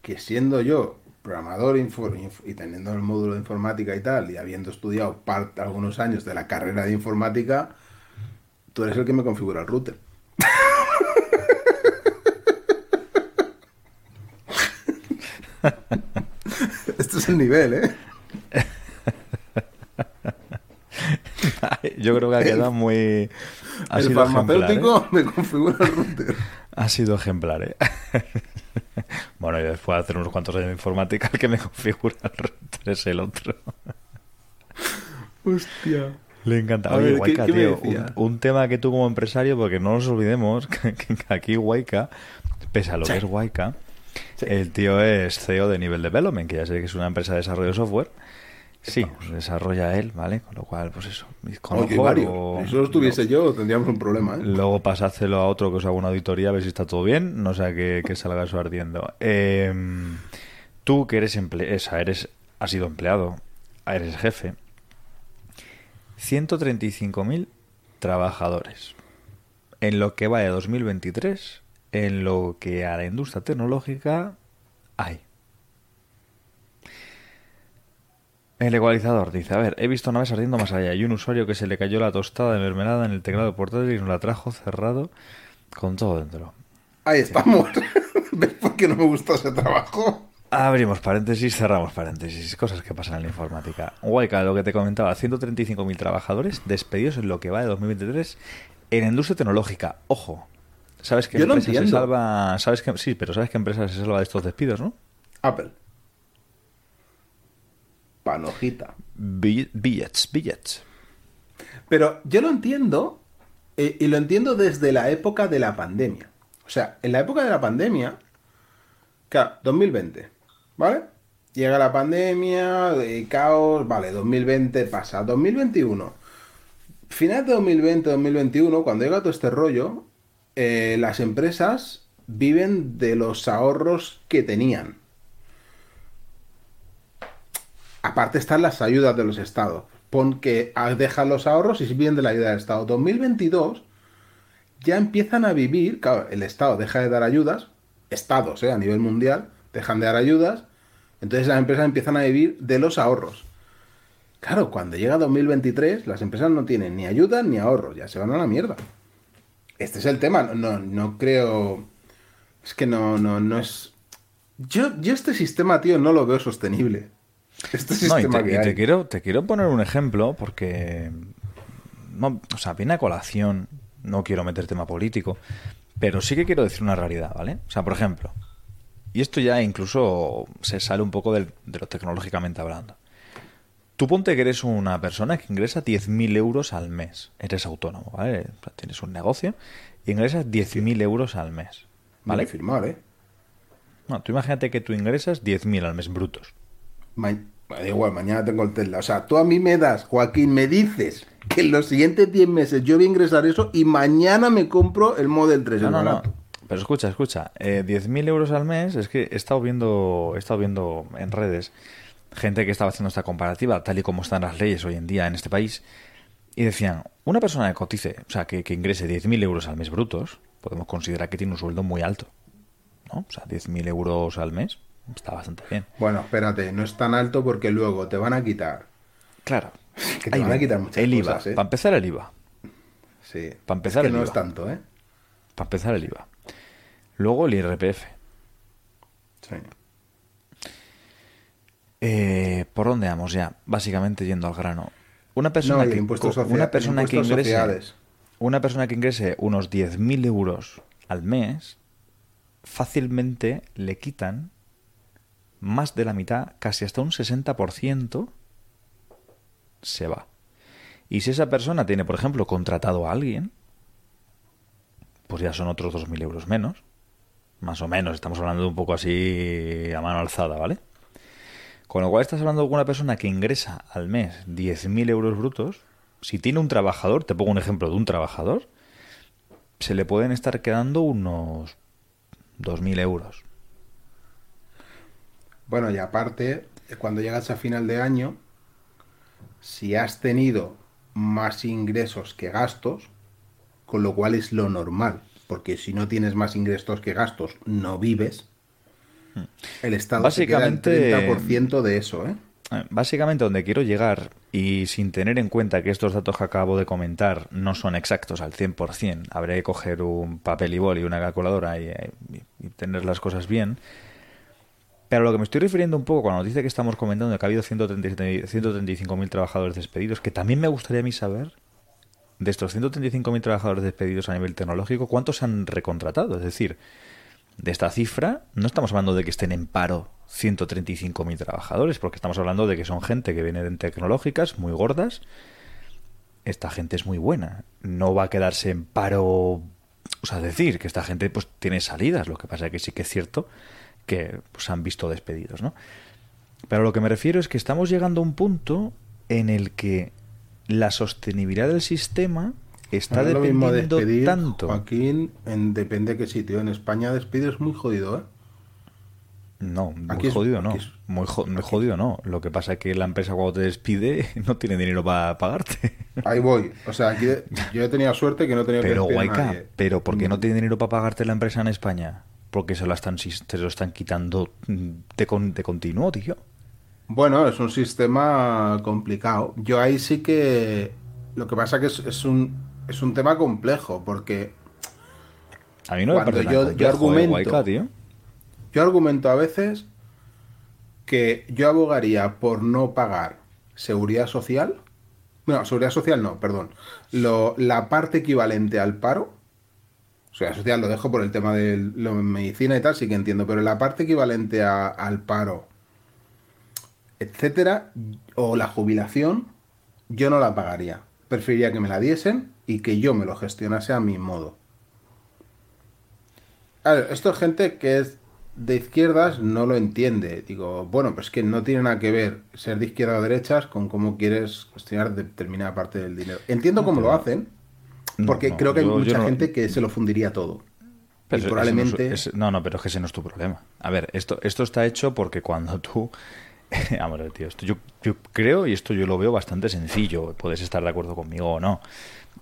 que siendo yo programador y teniendo el módulo de informática y tal, y habiendo estudiado parte, algunos años de la carrera de informática, tú eres el que me configura el router. *laughs* Este es el nivel, ¿eh? *laughs* Yo creo que ha quedado muy. Ha el farmacéutico ¿eh? me configura el router. Ha sido ejemplar, ¿eh? *laughs* bueno, y después de hacer unos cuantos años de informática, el que me configura el router es el otro. Hostia. Le encanta. Oye, Waika, tío, un, tema que tú como empresario, porque no nos olvidemos *laughs* que, aquí Waika, pese a lo que es Waika, el tío es CEO de Nivel Development, que ya sé que es una empresa de desarrollo de software. Sí, desarrolla él, ¿vale? Con lo cual, pues eso. Con si solo estuviese yo, tendríamos un problema. ¿eh? Luego pasárselo a otro que os haga una auditoría a ver si está todo bien, no sea que, que salga eso ardiendo. Em, tú que eres empresa, eres, has sido empleado, eres jefe. 135.000 trabajadores. En lo que va de 2023 en lo que a la industria tecnológica hay. El igualizador dice, a ver, he visto naves ardiendo más allá y un usuario que se le cayó la tostada de mermelada en el teclado portátil y nos la trajo cerrado con todo dentro. Ahí estamos. *laughs* ¿Ves por qué no me gustó ese trabajo? Abrimos paréntesis, cerramos paréntesis. Cosas que pasan en la informática. Guayca, lo que te comentaba, 135.000 trabajadores despedidos en lo que va de 2023 en la industria tecnológica. Ojo, ¿Sabes qué empresa se salva? ¿Sabes que, sí, pero ¿sabes qué empresa se salva de estos despidos, no? Apple. Panojita. Billets, billets. Pero yo lo entiendo, eh, y lo entiendo desde la época de la pandemia. O sea, en la época de la pandemia, claro, 2020, ¿vale? Llega la pandemia, de caos, vale, 2020 pasa, 2021. Final de 2020, 2021, cuando llega todo este rollo, eh, las empresas viven de los ahorros que tenían. Aparte están las ayudas de los estados. Pon que dejan los ahorros y viven de la ayuda del Estado. 2022 ya empiezan a vivir, claro, el Estado deja de dar ayudas, estados ¿eh? a nivel mundial dejan de dar ayudas, entonces las empresas empiezan a vivir de los ahorros. Claro, cuando llega 2023, las empresas no tienen ni ayuda ni ahorros, ya se van a la mierda. Este es el tema, no, no creo. Es que no, no, no es. Yo, yo este sistema, tío, no lo veo sostenible. Este No, y te, que y te hay. quiero, te quiero poner un ejemplo porque, no, o sea, viene a colación, no quiero meter tema político, pero sí que quiero decir una realidad, ¿vale? O sea, por ejemplo, y esto ya incluso se sale un poco del- de lo tecnológicamente hablando. Tú ponte que eres una persona que ingresa 10.000 euros al mes. Eres autónomo, ¿vale? O sea, tienes un negocio y ingresas 10.000 euros al mes, Vale. ¿vale? firmar, ¿eh? No, tú imagínate que tú ingresas 10.000 al mes brutos. Ma- da igual, mañana tengo el Tesla. O sea, tú a mí me das, Joaquín, me dices que en los siguientes 10 meses yo voy a ingresar eso y mañana me compro el Model 3, No, no, no. Pero escucha, escucha. Eh, 10.000 euros al mes, es que he estado viendo, he estado viendo en redes gente que estaba haciendo esta comparativa, tal y como están las leyes hoy en día en este país, y decían, una persona que cotice, o sea, que, que ingrese 10.000 euros al mes brutos, podemos considerar que tiene un sueldo muy alto. ¿no? O sea, 10.000 euros al mes está bastante bien. Bueno, espérate, no es tan alto porque luego te van a quitar. Claro. Que te Ahí van a quitar muchas el cosas, IVA. ¿eh? Para empezar el IVA. Sí. Pa' empezar Es que el no IVA. es tanto, ¿eh? Para empezar el IVA. Luego el IRPF. Sí. Eh, ¿Por dónde vamos ya? Básicamente yendo al grano. Una persona No, que una persona que ingrese sociales. una persona que ingrese unos 10.000 euros al mes fácilmente le quitan más de la mitad, casi hasta un 60% se va. Y si esa persona tiene, por ejemplo, contratado a alguien, pues ya son otros 2.000 euros menos. Más o menos, estamos hablando un poco así a mano alzada, ¿vale? Con lo cual estás hablando de una persona que ingresa al mes 10.000 euros brutos. Si tiene un trabajador, te pongo un ejemplo de un trabajador, se le pueden estar quedando unos 2.000 euros. Bueno, y aparte, eh, cuando llegas a final de año, si has tenido más ingresos que gastos, con lo cual es lo normal, porque si no tienes más ingresos que gastos, no vives. El Estado Básicamente- se queda el 30% de eso, ¿eh? Eh, Básicamente donde quiero llegar, y sin tener en cuenta que estos datos que acabo de comentar no son exactos al 100%, habré que coger un papel y boli y una calculadora y, y- y tener las cosas bien. Pero a lo que me estoy refiriendo un poco la noticia que estamos comentando que ha habido 137 135.000 trabajadores despedidos, que también me gustaría a mí saber, de estos 135.000 trabajadores despedidos a nivel tecnológico, ¿cuántos han recontratado? Es decir, de esta cifra, no estamos hablando de que estén en paro 135.000 trabajadores, porque estamos hablando de que son gente que viene de tecnológicas muy gordas. Esta gente es muy buena. No va a quedarse en paro. O sea, decir que esta gente pues tiene salidas. Lo que pasa es que sí que es cierto que pues, han visto despedidos, ¿no? Pero lo que me refiero es que estamos llegando a un punto en el que la sostenibilidad del sistema está No es lo mismo dependiendo despedir, tanto. Joaquín, en, depende de qué sitio. En España despedir es muy jodido, ¿eh? No, muy Aquí es- jodido no. es- muy, jo- muy aquí- jodido no. Lo que pasa es que la empresa cuando te despide *laughs* no tiene dinero para pagarte. Ahí voy. O sea, aquí de- *laughs* yo he tenido suerte que no tenido Pero que a Guayca, pero ¿por qué no Mm. tiene dinero para pagarte la empresa en España? Porque se lo están, se lo están quitando mm, de, con, de continuo, tío. Bueno, es un sistema complicado. Yo ahí sí que... Lo que pasa que es, es un, es un tema complejo, porque A mí no me parece yo- yo ¿eh, argumento- tío. yo argumento a veces que yo abogaría por no pagar seguridad social. No, seguridad social no, perdón. Lo, la parte equivalente al paro. Seguridad social lo dejo por el tema de la medicina y tal, sí que entiendo, pero la parte equivalente a- al paro, etcétera, o la jubilación, yo no la pagaría. Preferiría que me la diesen y que yo me lo gestionase a mi modo. Claro, esto es gente que es de izquierdas, no lo entiende. Digo, bueno, pues que no tiene nada que ver ser de izquierda o derechas con cómo quieres gestionar determinada parte del dinero. Entiendo cómo lo hacen, porque no, creo que hay yo- mucha no- gente que se lo fundiría todo. Pero y probablemente... ese no, es- ese- no, no, pero es que ese no es tu problema. A ver, esto, esto está hecho porque cuando tú... Hombre, tío, esto yo, yo creo y esto yo lo veo bastante sencillo. Puedes estar de acuerdo conmigo o no.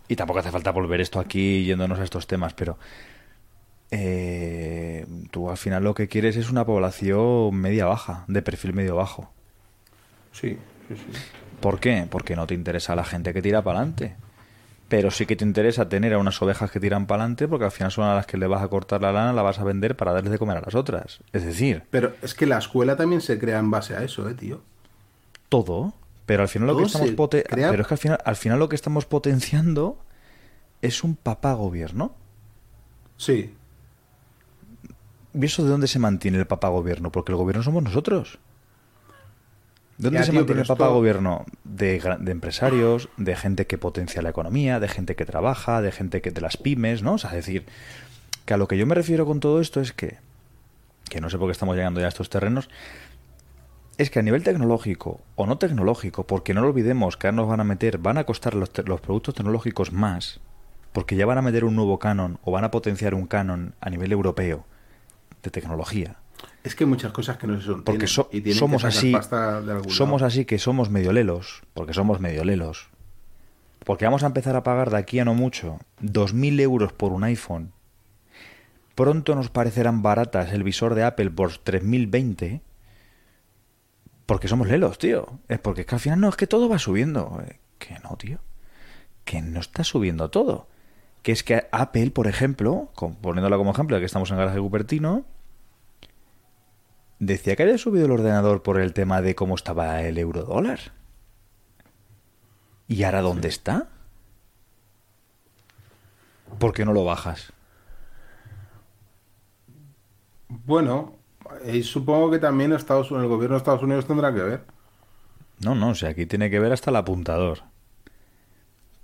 Y tampoco hace falta volver esto aquí yéndonos a estos temas, pero eh, tú al final lo que quieres es una población media baja, de perfil medio bajo. Sí, sí, sí. ¿Por qué? Porque no te interesa la gente que tira para adelante. Pero sí que te interesa tener a unas ovejas que tiran para adelante porque al final son a las que le vas a cortar la lana, la vas a vender para darles de comer a las otras. Es decir, Pero es que la escuela también se crea en base a eso, eh, tío. todo, pero al final lo que estamos se pote- crea- pero es que al final, al final lo que estamos potenciando es un papá gobierno. Sí. ¿Y eso de dónde se mantiene el papá gobierno? Porque el gobierno somos nosotros. ¿De dónde Ya, se tío, mantiene papá esto- gobierno? De, empresarios, de gente que potencia la economía, de gente que trabaja, de gente que de las pymes, ¿no? O sea, es decir, que a lo que yo me refiero con todo esto es que, que no sé por qué estamos llegando ya a estos terrenos, es que a nivel tecnológico o no tecnológico, porque no lo olvidemos que ahora nos van a meter, van a costar los, te- los productos tecnológicos más, porque ya van a meter un nuevo canon o van a potenciar un canon a nivel europeo de tecnología. Es que hay muchas cosas que no se sostienen. Porque so- y tienen somos que así, pasta de algún somos lado. así que somos medio lelos, porque somos medio lelos. Porque vamos a empezar a pagar de aquí a no mucho 2.000 euros por un iPhone. Pronto nos parecerán baratas el visor de Apple por 3.020. Porque somos lelos, tío. Es porque es que al final no, es que todo va subiendo. Eh, Que no, tío. Que no está subiendo todo. Que es que Apple, por ejemplo, poniéndola como ejemplo, que estamos en Garaje Cupertino, decía que había subido el ordenador por el tema de cómo estaba el euro dólar. ¿Y ahora dónde está? ¿Por qué no lo bajas? Bueno, y supongo que también Estados Unidos, el gobierno de Estados Unidos tendrá que ver. No, no, o sea, aquí tiene que ver hasta el apuntador.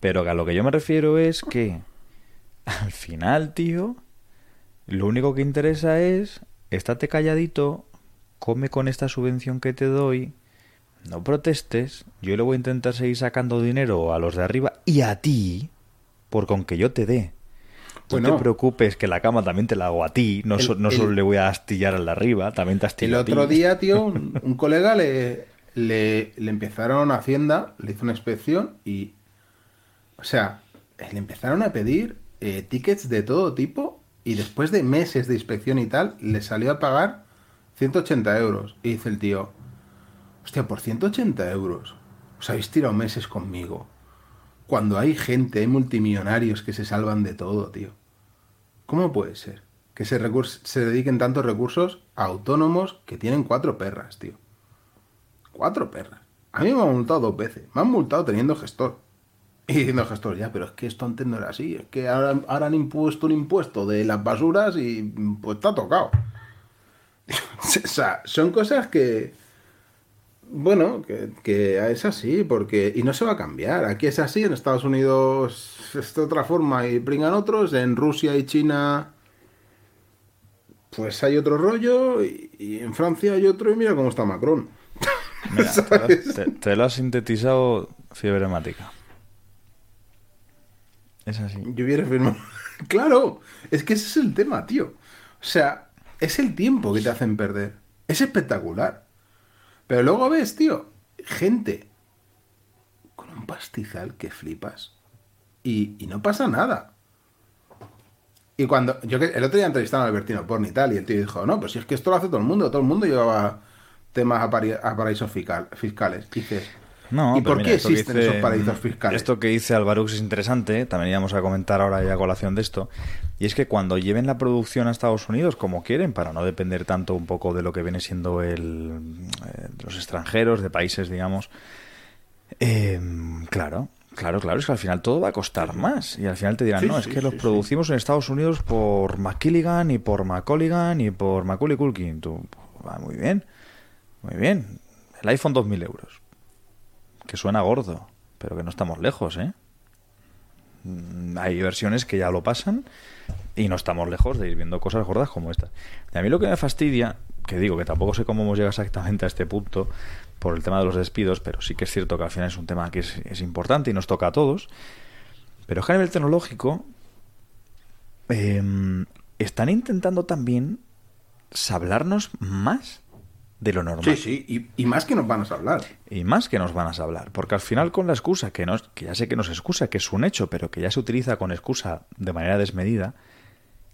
Pero a lo que yo me refiero es que al final, tío, lo único que interesa es estate calladito, come con esta subvención que te doy, no protestes, yo le voy a intentar seguir sacando dinero a los de arriba y a ti, por con que yo te dé. No Bueno. te preocupes que la cama también te la hago a ti, no, El- so- no el- solo le voy a astillar al de arriba, también te astillo El a ti. otro día, tío, *laughs* un, un colega le, le, le empezaron a Hacienda, le hizo una inspección y. O sea, le empezaron a pedir eh, tickets de todo tipo y después de meses de inspección y tal, le salió a pagar 180 euros. Y dice el tío: Hostia, por 180 euros os habéis tirado meses conmigo. Cuando hay gente, hay multimillonarios que se salvan de todo, tío. ¿Cómo puede ser que se, dediquen tantos recursos a autónomos que tienen cuatro perras, tío? Cuatro perras. A mí me han multado dos veces. Me han multado teniendo gestor. Y diciendo gestor, ya, pero es que esto antes no era así. Es que ahora han impuesto un impuesto de las basuras y pues está tocado. *laughs* o sea, son cosas que... Bueno, que, que es así, porque. Y no se va a cambiar. Aquí es así, en Estados Unidos es de otra forma y pringan otros. En Rusia y China. Pues hay otro rollo. Y, y en Francia hay otro. Y mira cómo está Macron. Mira, *laughs* te, lo, has sintetizado fiebre hemática. Es así. Yo hubiera firmado. *laughs* claro, es que ese es el tema, tío. O sea, es el tiempo que te hacen perder. Es espectacular. Pero luego ves, tío, gente con un pastizal que flipas. Y, y no pasa nada. Y cuando. Yo que el otro día entrevistaron a Albertino Porni y tal, y el tío dijo, no, pues si es que esto lo hace todo el mundo, todo el mundo llevaba temas a, a paraísos fiscal- fiscales. Dices, No, ¿y por mira, qué existen dice- esos paraísos fiscales? Esto que dice Alvarux es interesante, también íbamos a comentar ahora ya colación de esto, y es que cuando lleven la producción a Estados Unidos como quieren, para no depender tanto un poco de lo que viene siendo el, eh, los extranjeros, de países, digamos, eh, claro, claro, claro, es que al final todo va a costar más, y al final te dirán, Sí, no, es sí, que los sí, producimos en Estados Unidos por McKilligan y por McColligan y por Macaulay Culkin. Tú, va muy bien, muy bien. El iPhone 2000 euros que suena gordo, pero que no estamos lejos, ¿eh? Mm, Hay versiones que ya lo pasan y no estamos lejos de ir viendo cosas gordas como esta. Y a mí lo que me fastidia, que digo que tampoco sé cómo hemos llegado exactamente a este punto por el tema de los despidos, pero sí que es cierto que al final es un tema que es, importante y nos toca a todos. Pero a nivel tecnológico eh, están intentando también sablarnos más de lo normal. Sí, sí, y, y más que nos van a hablar. Y más que nos van a hablar, porque al final con la excusa, que, no, es- que ya sé que no es excusa, que es un hecho, pero que ya se utiliza con excusa de manera desmedida,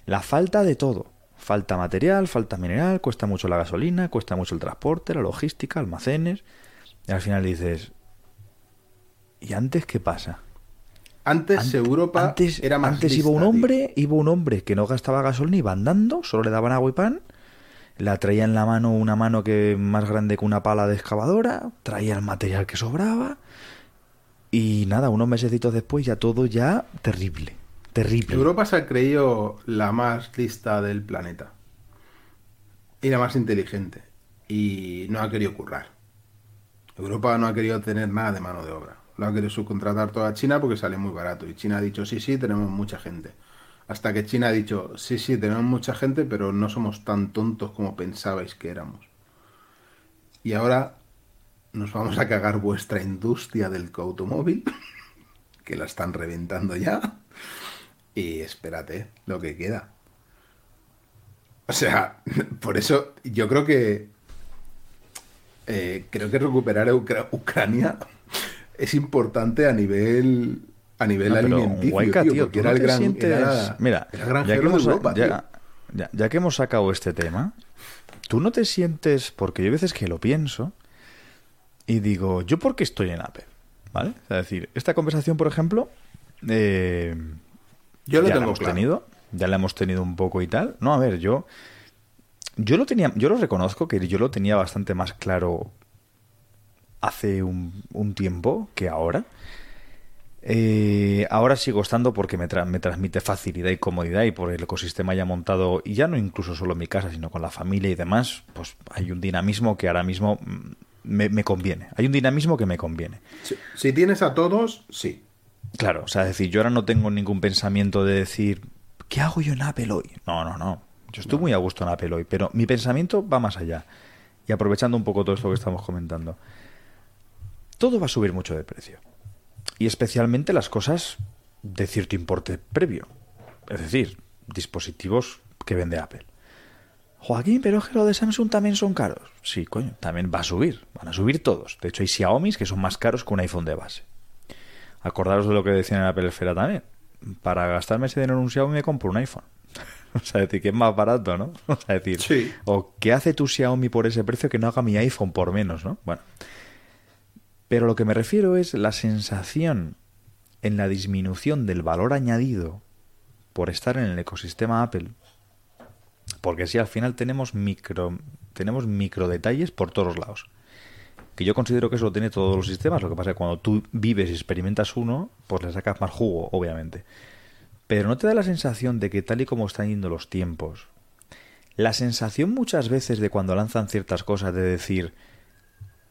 La falta de todo. Falta material, falta mineral, cuesta mucho la gasolina, cuesta mucho el transporte, la logística, almacenes. Y al final dices, ¿y antes qué pasa? Antes Ant- Europa antes, era más antes iba un tío. hombre, iba un hombre que no gastaba gasolina, iba andando, solo le daban agua y pan, la traía en la mano una mano que más grande que una pala de excavadora, traía el material que sobraba y nada, unos mesecitos después ya todo ya terrible, terrible. Europa se ha creído la más lista del planeta. Y la más inteligente. Y no ha querido currar. Europa no ha querido tener nada de mano de obra. Lo ha querido subcontratar toda China porque sale muy barato. Y China ha dicho, sí, sí, tenemos mucha gente. Hasta que China ha dicho, sí, sí, tenemos mucha gente, pero no somos tan tontos como pensabais que éramos. Y ahora nos vamos a cagar vuestra industria del automóvil, *laughs* que la están reventando ya. Y espérate lo que queda. O sea, *laughs* por eso yo creo que eh, creo que recuperar Ucrania *laughs* es importante a nivel a nivel No, alimenticio, tío, era no el gran, sientes- era- Mira, era ya granjero que, hemos, de Europa, ya- ya- ya que hemos sacado este tema, tú no te sientes, porque yo hay veces que lo pienso y digo, ¿yo por qué estoy en Apple? ¿Vale? Es decir, esta conversación, por ejemplo, eh, Yo lo ya la hemos claro. tenido, ya la hemos tenido un poco y tal. No, a ver, yo yo lo tenía, yo lo reconozco que yo lo tenía bastante más claro hace un, un tiempo que ahora. Eh, ahora sigo estando porque me, tra- me transmite facilidad y comodidad y por el ecosistema ya montado, y ya no incluso solo en mi casa, sino con la familia y demás, pues hay un dinamismo que ahora mismo mm, me, me conviene. Hay un dinamismo que me conviene. Si, si tienes a todos, sí. Claro, o sea, es decir, yo ahora no tengo ningún pensamiento de decir, ¿qué hago yo en Apple hoy? No, no, no. Yo estoy muy a gusto en Apple hoy, pero mi pensamiento va más allá. Y aprovechando un poco todo esto que estamos comentando, todo va a subir mucho de precio. Y especialmente las cosas de cierto importe previo. Es decir, dispositivos que vende Apple. Joaquín, pero es que los de Samsung también son caros. Sí, coño, también va a subir. Van a subir todos. De hecho, hay Xiaomi que son más caros que un iPhone de base. Acordaros de lo que decían en Apple Esfera también. Para gastarme ese dinero en un Xiaomi me compro un iPhone. *laughs* o sea, decir que es más barato, ¿no? *laughs* O sea, decir, Sí. o ¿qué hace tu Xiaomi por ese precio que no haga mi iPhone por menos, ¿no? Bueno. Pero lo que me refiero es la sensación en la disminución del valor añadido por estar en el ecosistema Apple. Porque si al final tenemos micro, tenemos detalles por todos lados. Que yo considero que eso lo tiene todos los sistemas. Lo que pasa es que cuando tú vives y experimentas uno, pues le sacas más jugo, obviamente. Pero no te da la sensación de que tal y como están yendo los tiempos, la sensación muchas veces de cuando lanzan ciertas cosas de decir,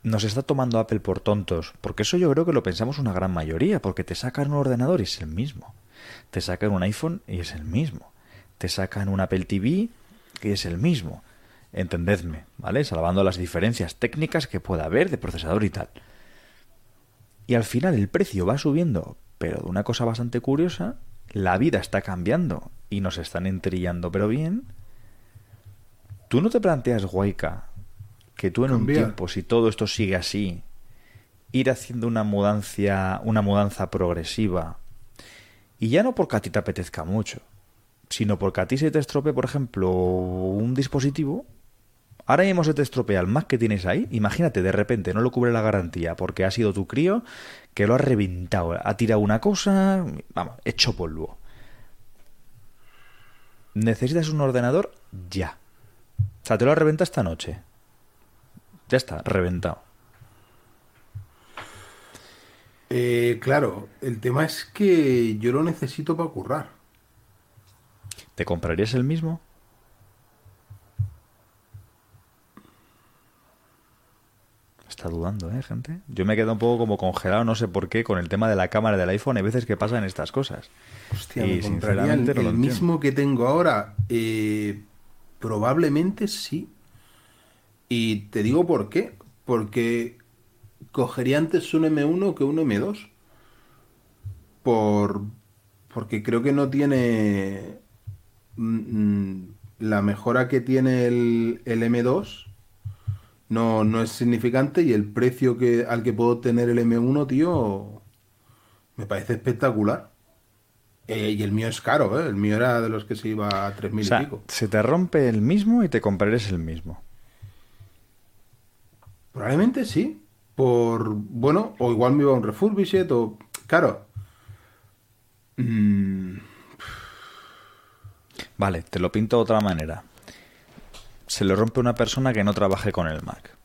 nos está tomando Apple por tontos, porque eso yo creo que lo pensamos una gran mayoría, porque te sacan un ordenador y es el mismo, te sacan un iPhone y es el mismo, te sacan un Apple TV y es el mismo, entendedme, ¿vale? Salvando las diferencias técnicas que pueda haber de procesador y tal. Y al final el precio va subiendo, pero de una cosa bastante curiosa, la vida está cambiando y nos están entrillando, pero bien. ¿Tú no te planteas, Guayca, que tú en un tiempo, si todo esto sigue así, ir haciendo una mudanza, una mudanza progresiva, y ya no porque a ti te apetezca mucho, sino porque a ti se te estropee, por ejemplo, un dispositivo, ahora mismo se te estropea el Mac que tienes ahí, imagínate, de repente no lo cubre la garantía porque ha sido tu crío que lo ha reventado, ha tirado una cosa, vamos, hecho polvo. Necesitas un ordenador ya. O sea, te lo ha reventado esta noche. Ya está, reventado. Eh, claro, el tema es que yo lo necesito para currar. ¿Te comprarías el mismo? Está dudando, ¿eh, gente? Yo me quedo un poco como congelado, no sé por qué, con el tema de la cámara del iPhone. Hay veces que pasan estas cosas. Hostia, Y me compraría el, sinceramente no lo el entiendo. mismo que tengo ahora. Eh, probablemente sí. Y te digo por qué. Porque cogería antes un M1 que un M2. Por, porque creo que no tiene mm, mm, la mejora que tiene el, el M2 no, no es significante y el precio que, al que puedo tener el M1, tío, me parece espectacular. Eh, y el mío es caro, ¿eh? El mío era de los que se iba a 3.000 O sea, y pico. se te rompe el mismo y te comprarás el mismo. Probablemente sí. Por, bueno, o igual me iba a un refurbished o... Claro. Mm, Vale, te lo pinto de otra manera. Se le rompe una persona que no trabaje con el Mac.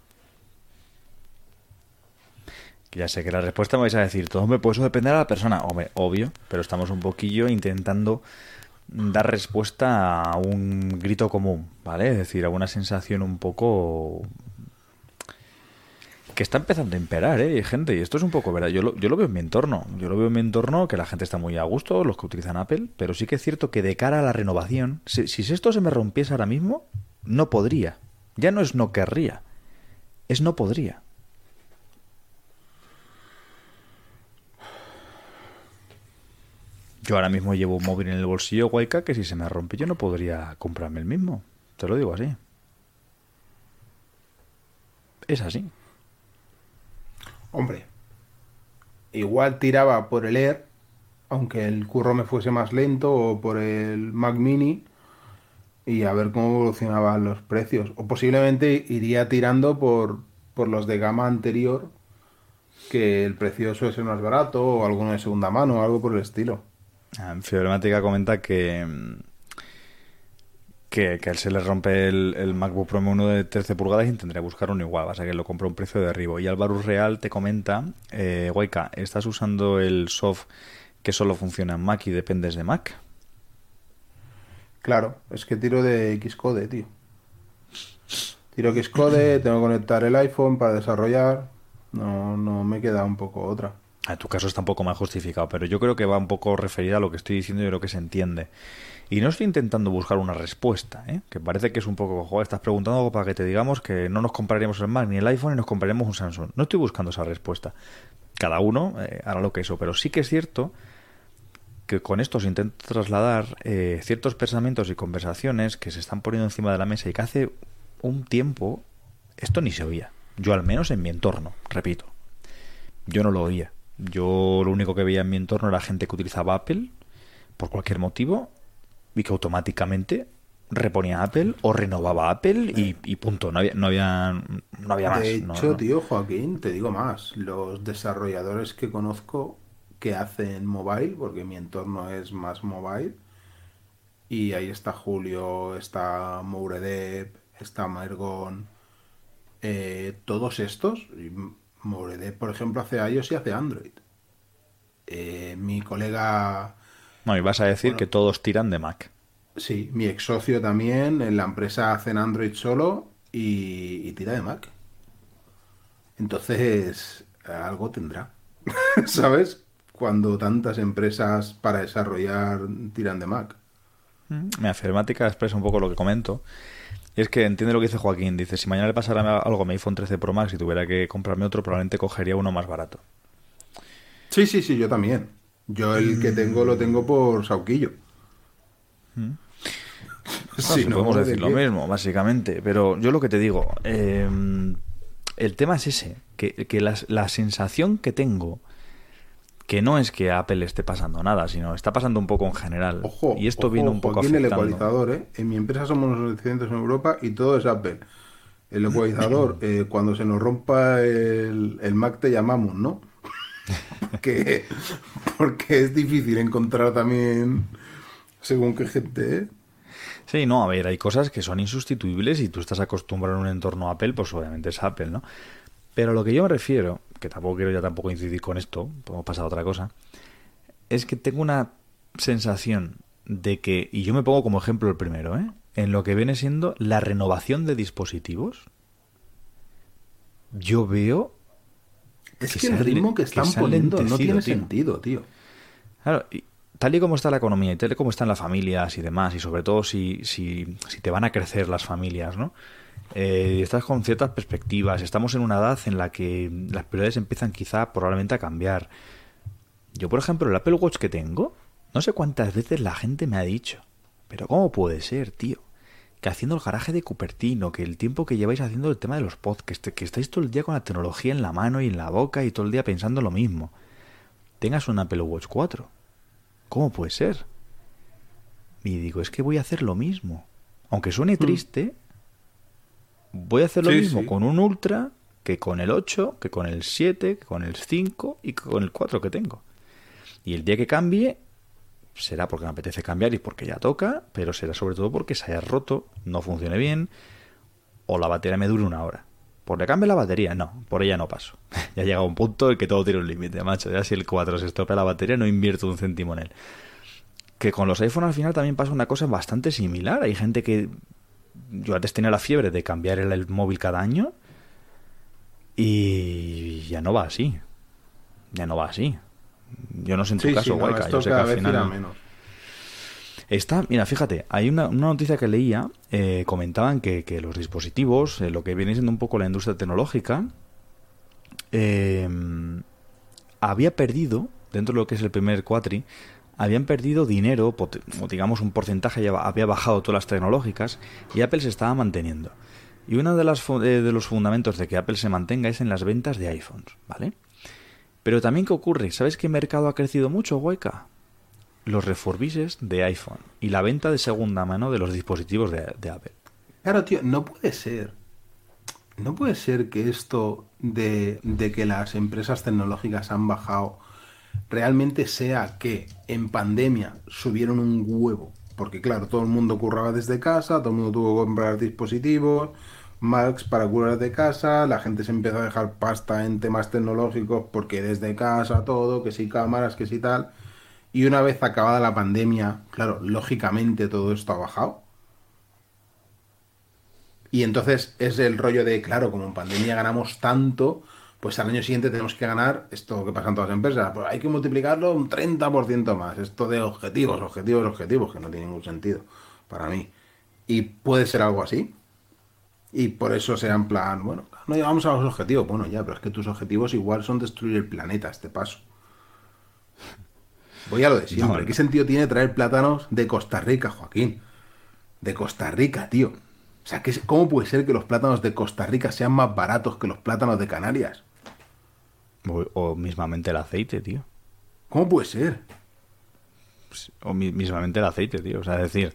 Ya sé que la respuesta me vais a decir, todo me pues eso depende de la persona. Hombre, obvio, pero estamos un poquillo intentando dar respuesta a un grito común, ¿vale? Es decir, a una sensación un poco que está empezando a imperar, ¿eh? Gente, y esto es un poco verdad. Yo lo, veo en mi entorno. Yo lo veo en mi entorno que la gente está muy a gusto, los que utilizan Apple, pero sí que es cierto que de cara a la renovación, si, si esto se me rompiese ahora mismo, no podría. Ya no es no querría, es no podría. Yo ahora mismo llevo un móvil en el bolsillo, guayca, que si se me rompe yo no podría comprarme el mismo. Te lo digo así. Es así. Hombre. Igual tiraba por el Air, aunque el curro me fuese más lento, o por el Mac Mini, y a ver cómo evolucionaban los precios. O posiblemente iría tirando por, por los de gama anterior, que el precio suele ser más barato, o alguno de segunda mano, o algo por el estilo. Ah, Fibromática comenta que, mm, que, que a él se le rompe el, el MacBook Pro M1 de 13 pulgadas y que buscar uno igual, vas a que lo compró a un precio de derribo. Y Álvaro Real te comenta, eh, Guayca, ¿estás usando el soft que solo funciona en Mac y dependes de Mac? Claro, es que tiro de Xcode, tío. Tiro Xcode, *clears throat* tengo que conectar el iPhone para desarrollar. No, no me queda un poco otra. En tu caso está un poco más justificado, pero yo creo que va un poco referida a lo que estoy diciendo y creo que se entiende. Y no estoy intentando buscar una respuesta, ¿eh? que parece que es un poco, joder, estás preguntando algo para que te digamos que no nos compraríamos el Mac ni el iPhone y nos compraremos un Samsung. No estoy buscando esa respuesta. Cada uno eh, hará lo que eso, pero sí que es cierto que con esto se intenta trasladar eh, ciertos pensamientos y conversaciones que se están poniendo encima de la mesa y que hace un tiempo esto ni se oía. Yo al menos en mi entorno, repito. Yo no lo oía. Yo lo único que veía en mi entorno era gente que utilizaba Apple por cualquier motivo y que automáticamente reponía Apple o renovaba Apple y, y punto. No había, no había, no había más. De hecho, no. tío, Joaquín, te digo más. Los desarrolladores que conozco que hacen mobile, porque mi entorno es más mobile, y ahí está Julio, está Mouredep, está Maergon, eh, todos estos, y Mouredep, por ejemplo, hace iOS y hace Android. Eh, mi colega, No, y vas a decir Bueno. que todos tiran de Mac. sí, mi ex socio también, en la empresa hacen Android solo y, y tira de Mac. Entonces, algo tendrá. *laughs* ¿Sabes? Cuando tantas empresas para desarrollar tiran de Mac. Mi afirmática expresa un poco lo que comento. Y es que entiende lo que dice Joaquín. Dice, si mañana le pasara algo a mi iPhone 13 Pro Max y tuviera que comprarme otro, probablemente cogería uno más barato. Sí, sí, sí, yo también. Yo el que tengo lo tengo por Sauquillo. Sí, Si no, podemos ¿de decir lo mismo, básicamente. Pero yo lo que te digo, eh, el tema es ese, que, que la, la sensación que tengo, que no es que a Apple le esté pasando nada, sino está pasando un poco en general. Ojo, y esto ojo, viene un poco el afectando. ecualizador, ¿eh? En mi empresa somos los 800 en Europa y todo es Apple. El ecualizador, *clears throat* eh, cuando se nos rompa el, el Mac te llamamos, ¿no? Porque, porque es difícil encontrar también según qué gente, ¿eh? Sí, no, a ver, hay cosas que son insustituibles y tú estás acostumbrado a un entorno Apple, pues obviamente es Apple, ¿no? Pero lo que yo me refiero, que tampoco quiero ya tampoco incidir con esto, podemos pasar a otra cosa, es que tengo una sensación de que, y yo me pongo como ejemplo el primero, ¿eh? En lo que viene siendo la renovación de dispositivos, yo veo... Es Que que, el ritmo que están poniendo no tiene tío. sentido, tío. Claro, y tal y como está la economía y tal y como están las familias y demás, y sobre todo si, si, si te van a crecer las familias, ¿no? Eh, estás con ciertas perspectivas, estamos en una edad en la que las prioridades empiezan quizá probablemente a cambiar. Yo, por ejemplo, el Apple Watch que tengo, no sé cuántas veces la gente me ha dicho, pero ¿cómo puede ser, tío? Que haciendo el garaje de Cupertino, que el tiempo que lleváis haciendo el tema de los podcasts, que, estáis todo el día con la tecnología en la mano y en la boca y todo el día pensando lo mismo, tengas un Apple Watch 4. ¿Cómo puede ser? Y digo, es que voy a hacer lo mismo. Aunque suene triste, voy a hacer lo Sí, mismo sí. con un Ultra que con el 8, que con el 7, que con el 5 y que con el 4 que tengo. Y el día que cambie, será porque me apetece cambiar y porque ya toca, pero será sobre todo porque se haya roto, no funcione bien o la batería me dure una hora. ¿Por le cambie la batería? No, por ella no paso. *laughs* ya llega un punto en que todo tiene un límite, macho. Ya si el 4 se estropea la batería, no invierto un céntimo en él. Que con los iPhone al final también pasa una cosa bastante similar. Hay gente que. Yo antes tenía la fiebre de cambiar el móvil cada año. Y ya no va así. Ya no va así. Yo no sé en tu Sí, caso, sí, no, Guayca. Yo sé que al final. menos. Está, mira, fíjate, hay una, una noticia que leía, eh, comentaban que, que los dispositivos, eh, lo que viene siendo un poco la industria tecnológica, eh, había perdido, dentro de lo que es el primer cuatri, habían perdido dinero, o digamos un porcentaje ya había bajado todas las tecnológicas y Apple se estaba manteniendo. Y uno de, las, de los fundamentos de que Apple se mantenga es en las ventas de iPhones, ¿vale? Pero también, ¿qué ocurre? ¿Sabes qué mercado ha crecido mucho, Hueca? Los refurbishes de iPhone y la venta de segunda mano de los dispositivos de, de Apple. Claro, tío, no puede ser. No puede ser que esto de, de que las empresas tecnológicas han bajado realmente sea que en pandemia subieron un huevo. Porque claro, todo el mundo curraba desde casa, todo el mundo tuvo que comprar dispositivos, Macs para curar de casa, la gente se empezó a dejar pasta en temas tecnológicos porque desde casa todo, que si cámaras, que si tal. Y una vez acabada la pandemia, claro, lógicamente todo esto ha bajado. Y entonces es el rollo de, claro, como en pandemia ganamos tanto, pues al año siguiente tenemos que ganar esto que pasa en todas las empresas. Pues hay que multiplicarlo un 30% más. Esto de objetivos, objetivos, objetivos, que no tiene ningún sentido para mí. Y puede ser algo así. Y por eso sea en plan, bueno, no llegamos a los objetivos. Bueno, ya, pero es que tus objetivos igual son destruir el planeta este paso. Voy a lo de siempre. No. ¿Qué sentido tiene traer plátanos de Costa Rica, Joaquín? De Costa Rica, tío. O sea, ¿qué- ¿cómo puede ser que los plátanos de Costa Rica sean más baratos que los plátanos de Canarias? O, o mismamente el aceite, tío. ¿Cómo puede ser? Pues, O mi- mismamente el aceite, tío. O sea, es decir,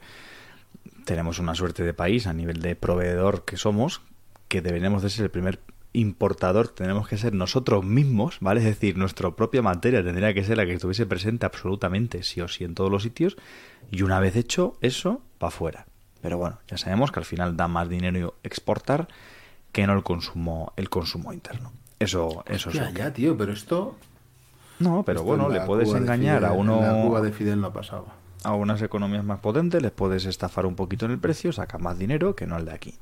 tenemos una suerte de país a nivel de proveedor que somos, que deberíamos de ser el primer importador, tenemos que ser nosotros mismos, ¿vale? Es decir, nuestra propia materia tendría que ser la que estuviese presente absolutamente sí o sí en todos los sitios, y una vez hecho eso, para afuera. Pero bueno, ya sabemos que al final da más dinero exportar que no el consumo, el consumo interno. Eso, eso es Ya, tío, pero esto... No, pero esto bueno, en le puedes Cuba engañar a uno en La Cuba de Fidel no pasaba. A unas economías más potentes, les puedes estafar un poquito en el precio, saca más dinero que no el de aquí.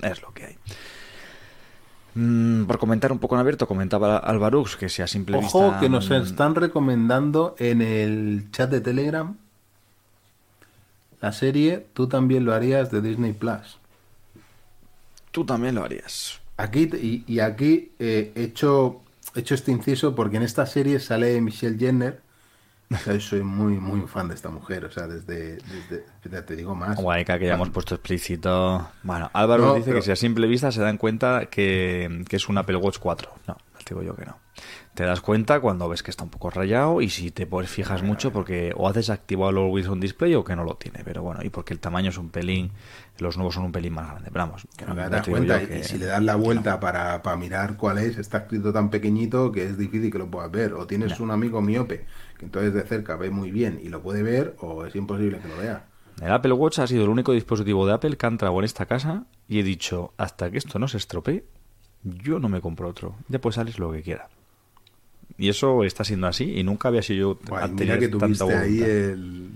Es lo que hay. Mm, por comentar un poco en abierto, comentaba Alvarux que si a simple Ojo vista... que nos mm, están recomendando en el chat de Telegram la serie Tú también lo harías de Disney Plus. Tú también lo harías. Aquí y, y aquí eh, he hecho he hecho este inciso porque en esta serie sale Michelle Jenner. O sea, yo soy muy muy fan de esta mujer, o sea, desde, desde ya te digo más. Guayca, que ya hemos puesto explícito. Bueno, Álvaro No, dice pero- que si a simple vista se dan cuenta que, que es un Apple Watch 4. No, les digo yo que no. Te das cuenta cuando ves que está un poco rayado y si te pues, fijas mucho porque o haces activado el Always On Display o que no lo tiene. Pero bueno, y porque el tamaño es un pelín, los nuevos son un pelín más grandes. Pero vamos, que no te das cuenta, y- que- si le das la vuelta para, para mirar cuál es, está escrito tan pequeñito que es difícil que lo puedas ver. O tienes un amigo miope que entonces de cerca ve muy bien y lo puede ver, o es imposible que lo vea. El Apple Watch ha sido el único dispositivo de Apple que ha entrado en esta casa y he dicho, hasta que esto no se estropee, yo no me compro otro. Ya pues sales lo que quieras. Y eso está siendo así y nunca había sido yo Buah, a y mira tener que tanta tuviste ahí voluntad. el...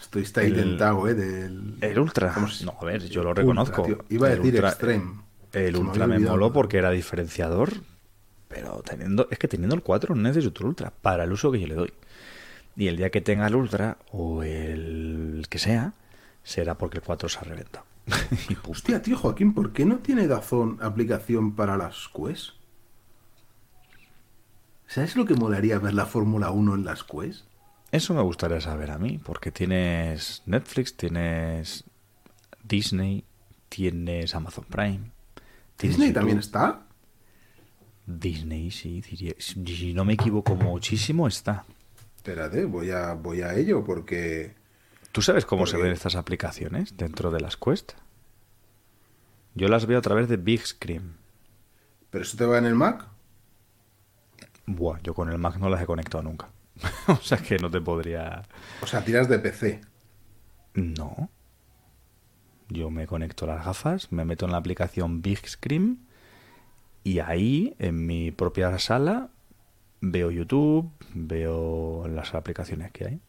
Estuviste ahí El- tentado, ¿eh? Del... El Ultra. ¿Cómo se- No, a ver, yo lo reconozco. Iba a El decir Ultra- Extreme. El me Ultra me olvidado. moló porque era diferenciador, pero teniendo es que teniendo el 4 no necesito el Ultra para el uso que yo le doy. Y el día que tenga el Ultra o el que sea, será porque el 4 se ha reventado. *laughs* Hostia, tío, Joaquín, ¿por qué no tiene Dazón aplicación para las Quest? ¿Sabes lo que molaría ver la Fórmula 1 en las Quest? Eso me gustaría saber a mí, porque tienes Netflix, tienes Disney, tienes Amazon Prime. tienes ¿Disney YouTube. también está? Disney, sí, diría. Si no me equivoco muchísimo, está. Espérate, voy a, voy a ello porque... ¿Tú sabes cómo se ven estas aplicaciones dentro de las Quest? Yo las veo a través de Big Screen. ¿Pero eso te va en el Mac? Buah, yo con el Mac no las he conectado nunca. *laughs* o sea que no te podría... O sea, tiras de PC. No. Yo me conecto las gafas, me meto en la aplicación Big Screen y ahí, en mi propia sala, veo YouTube, veo las aplicaciones que hay.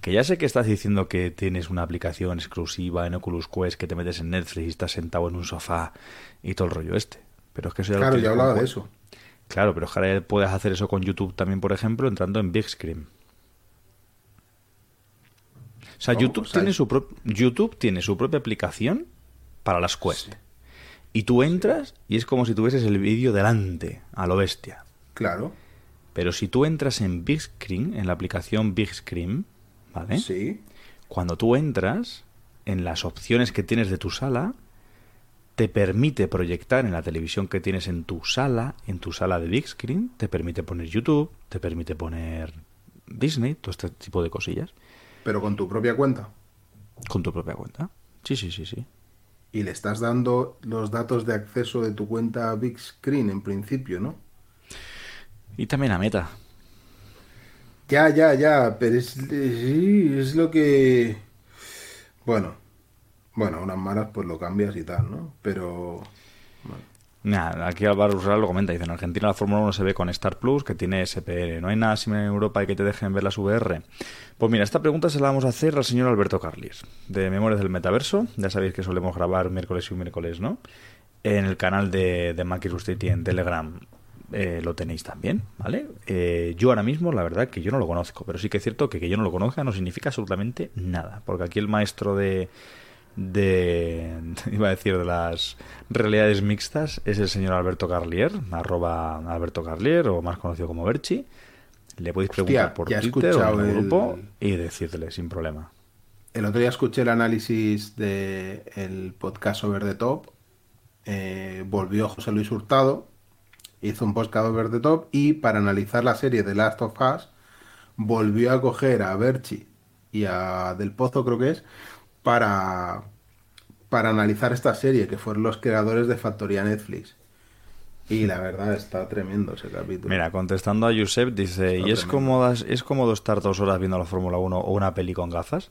Que ya sé que estás diciendo que tienes una aplicación exclusiva en Oculus Quest, que te metes en Netflix y estás sentado en un sofá y todo el rollo este. Pero es que eso ya lo Claro, tienes ya hablaba de eso. Claro, pero ahora puedes hacer eso con YouTube también, por ejemplo, entrando en Big Screen. O sea, YouTube, tiene su pro- YouTube tiene su propia aplicación para las Quest. Y tú entras y es como si tuvieses el vídeo delante, a lo bestia. Claro. Pero si tú entras en Big Screen, en la aplicación Big Screen, ¿vale? Sí. Cuando tú entras, en las opciones que tienes de tu sala, te permite proyectar en la televisión que tienes en tu sala, en tu sala de Big Screen, te permite poner YouTube, te permite poner Disney, todo este tipo de cosillas, Pero con tu propia cuenta. con tu propia cuenta. Sí, sí, sí, sí. Y le estás dando los datos de acceso de tu cuenta a Big Screen en principio, ¿no? Y también a Meta. Ya, ya, ya, pero es, sí, es lo que... Bueno, bueno, unas malas pues lo cambias y tal, ¿no? Pero... Nah, aquí Álvaro Urral lo comenta, dice, en Argentina la Fórmula 1 se ve con Star Plus, que tiene SPR. ¿No hay nada similar en Europa y que te dejen ver las VR? Pues mira, esta pregunta se la vamos a hacer al señor Alberto Carlis, de Memorias del Metaverso. Ya sabéis que solemos grabar miércoles y un miércoles, ¿no? En el canal de, de Mac Illustrated en Telegram eh, lo tenéis también, ¿vale? Eh, yo ahora mismo, la verdad, que yo no lo conozco, pero sí que es cierto que que yo no lo conozca no significa absolutamente nada, porque aquí el maestro de, de *laughs* iba a decir de las realidades mixtas es el señor Alberto Carlier arroba Alberto Carlier o más conocido como Berchi le podéis preguntar Hostia, por Twitter o en el grupo y decirle sin problema El otro día escuché el análisis del el podcast Over the Top. Eh, volvió José Luis Hurtado, hizo un podcast Over the Top y para analizar la serie de Last of Us volvió a coger a Berchi y a Del Pozo, creo que es, para, para analizar esta serie, que fueron los creadores de Factoría Netflix. Y la verdad está tremendo ese capítulo. mira contestando a Josep dice Está ¿y es cómodo, es cómodo estar dos horas viendo la Fórmula 1 o una peli con gafas?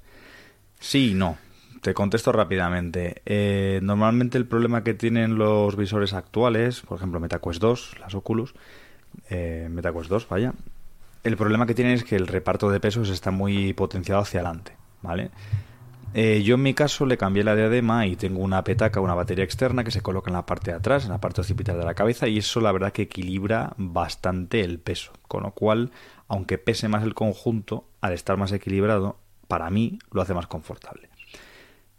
sí y no te contesto rápidamente. Eh, normalmente el problema que tienen los visores actuales, por ejemplo MetaQuest 2, las Oculus, eh, MetaQuest 2, vaya, el problema que tienen es que el reparto de pesos está muy potenciado hacia adelante, ¿vale? Eh, yo en mi caso le cambié la diadema y tengo una petaca, una batería externa que se coloca en la parte de atrás, en la parte occipital de la cabeza y eso la verdad que equilibra bastante el peso, con lo cual, aunque pese más el conjunto, al estar más equilibrado, para mí lo hace más confortable.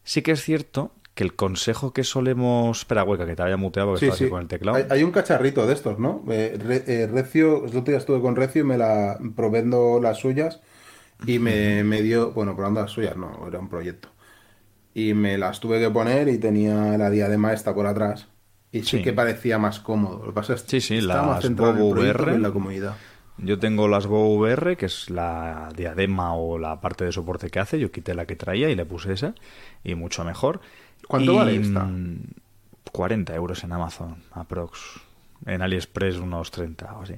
Sí que es cierto que el consejo que solemos... Espera, hueca, que te haya muteado porque Sí, estaba sí. con el teclado. Hay, hay un cacharrito de estos, ¿no? Eh, Re- eh, Recio, el otro día estuve con Recio y me la probando las suyas y me, me dio, bueno, probando las suyas, no, era un proyecto. Y me las tuve que poner y tenía la diadema esta por atrás. Y sí, Sí. que parecía más cómodo. Lo que pasa es que Sí, sí, estaba más las centrado en el VR. en la comodidad. Yo tengo las Go VR, que es la diadema o la parte de soporte que hace. Yo quité la que traía y le puse esa. Y mucho mejor. ¿Cuánto Y, vale esta? mm, 40 euros en Amazon, aprox. En AliExpress unos 30 o así.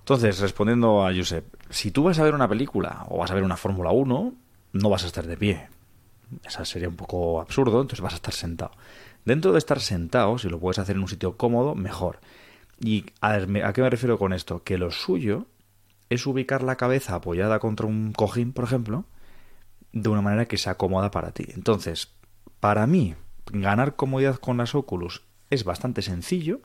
Entonces, respondiendo a Josep, si tú vas a ver una película o vas a ver una Fórmula 1, no vas a estar de pie. Esa sería un poco absurdo, entonces vas a estar sentado. Dentro de estar sentado, si lo puedes hacer en un sitio cómodo, mejor. ¿Y a, ver, a qué me refiero con esto? Que lo suyo es ubicar la cabeza apoyada contra un cojín, por ejemplo, de una manera que sea cómoda para ti. Entonces, para mí, ganar comodidad con las Oculus es bastante sencillo.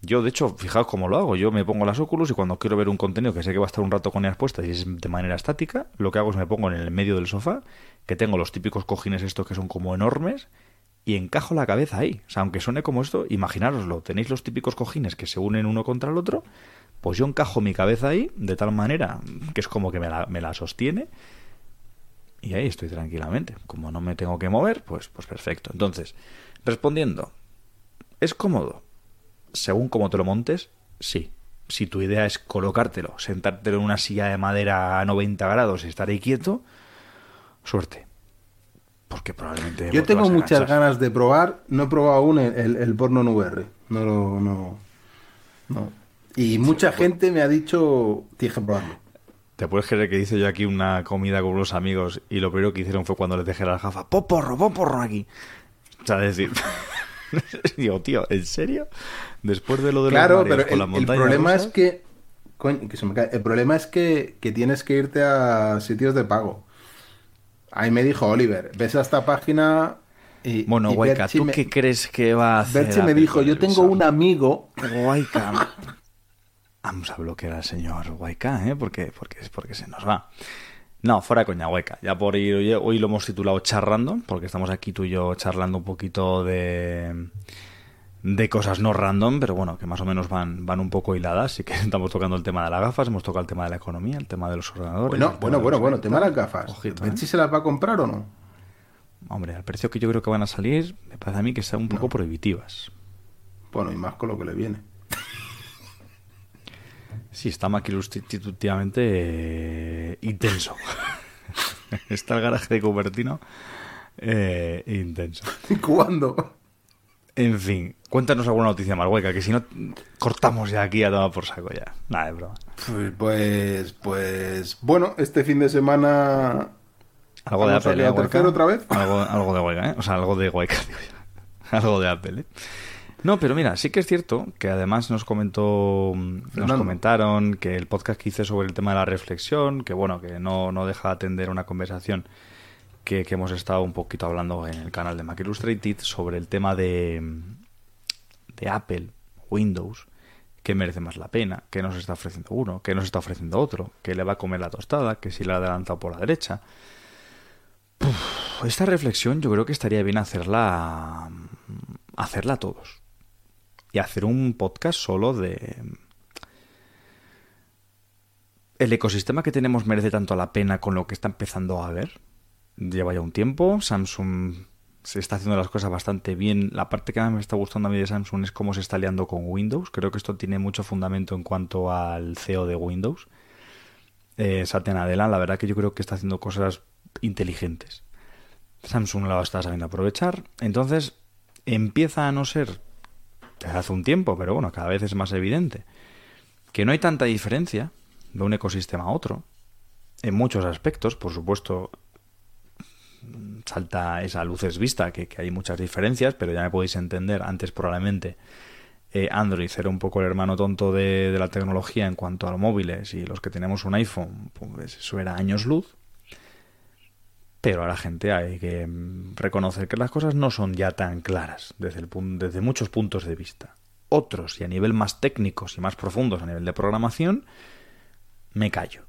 Yo, de hecho, fijaos cómo lo hago. Yo me pongo las Oculus y cuando quiero ver un contenido que sé que va a estar un rato con ellas puestas y es de manera estática, lo que hago es me pongo en el medio del sofá, que tengo los típicos cojines estos que son como enormes, y encajo la cabeza ahí. O sea, aunque suene como esto, imaginároslo. Tenéis los típicos cojines que se unen uno contra el otro, pues yo encajo mi cabeza ahí de tal manera que es como que me la, me la sostiene y ahí estoy tranquilamente. Como no me tengo que mover, pues, pues perfecto. Entonces, respondiendo, ¿es cómodo? Según cómo te lo montes, sí. Si tu idea es colocártelo, sentártelo en una silla de madera a 90 grados y estar ahí quieto, suerte. Porque probablemente... Yo te tengo muchas ganas de probar. No he probado aún el, el- el porno en VR. No lo. No. no. Y mucha gente me ha dicho. Tienes que probarlo. ¿Te puedes creer que hice yo aquí una comida con unos amigos y lo primero que hicieron fue cuando les dejé las gafas? ¡Pon porro, pon porro aquí! O sea, es decir... *laughs* Digo, tío, ¿en serio? Después de lo de Claro, los pero con el, las el montañas problema es que. coño, que se me cae. El problema es que, que tienes que irte a sitios de pago. Ahí me dijo Oliver, ves a esta página y. Bueno, Guayca, ¿tú me- qué crees que va a hacer? Berchi me dijo, yo el tengo visor?" un amigo. Guayca. *laughs* Vamos a bloquear al señor Guayca, ¿eh? Porque, porque, porque se nos va. No, fuera coña, Guayca. Ya por ir, hoy, lo hemos titulado charlando, porque estamos aquí tú y yo charlando un poquito de de cosas no random, pero bueno, que más o menos van, van un poco hiladas. Así que estamos tocando el tema de las gafas, hemos tocado el tema de la economía, el tema de los ordenadores. Bueno, bueno, bueno, bueno, tema de las gafas. Ojito, ¿eh? ¿Berchi se las va a comprar o no? Hombre, al precio que yo creo que van a salir, me parece a mí que están un poco prohibitivas. Bueno, y más con lo que le viene. Sí, está maquilustitutivamente eh, intenso. *laughs* está el garaje de Cupertino eh, intenso. *laughs* ¿Cuándo? En fin, cuéntanos alguna noticia más hueca, que si no cortamos ya aquí a tomar por saco ya. Nada de broma. Pues, pues, pues, bueno, este fin de semana Algo de Apple, ¿eh, a tercero otra vez. Algo, algo de hueca, ¿eh? O sea, algo de hueca, *laughs* digo yo. Algo de Apple, ¿eh? No, pero mira, sí que es cierto que además nos comentó, nos Fernando. comentaron que el podcast que hice sobre el tema de la reflexión, que bueno, que no, no deja de atender una conversación que, que hemos estado un poquito hablando en el canal de Mac Illustrated sobre el tema de, de Apple, Windows, que merece más la pena, que nos está ofreciendo uno, que nos está ofreciendo otro, que le va a comer la tostada, que si le ha adelantado por la derecha. Uf, esta reflexión yo creo que estaría bien hacerla hacerla todos y hacer un podcast solo de el ecosistema que tenemos merece tanto la pena con lo que está empezando a ver. Lleva ya un tiempo, Samsung se está haciendo las cosas bastante bien. La parte que más me está gustando a mí de Samsung es cómo se está liando con Windows. Creo que esto tiene mucho fundamento en cuanto al CEO de Windows. Eh, Satya la verdad que yo creo que está haciendo cosas inteligentes. Samsung lo está sabiendo aprovechar. Entonces empieza a no ser desde hace un tiempo, pero bueno, cada vez es más evidente que no hay tanta diferencia de un ecosistema a otro. En muchos aspectos, por supuesto, salta esa luces vista, que, hay muchas diferencias, pero ya me podéis entender, antes probablemente eh, Android era un poco el hermano tonto de, de la tecnología en cuanto a los móviles y los que tenemos un iPhone, pues eso era años luz. Pero a la gente hay que mm, reconocer que las cosas no son ya tan claras desde, el desde muchos puntos de vista. Otros, y a nivel más técnicos y más profundos, a nivel de programación, me callo.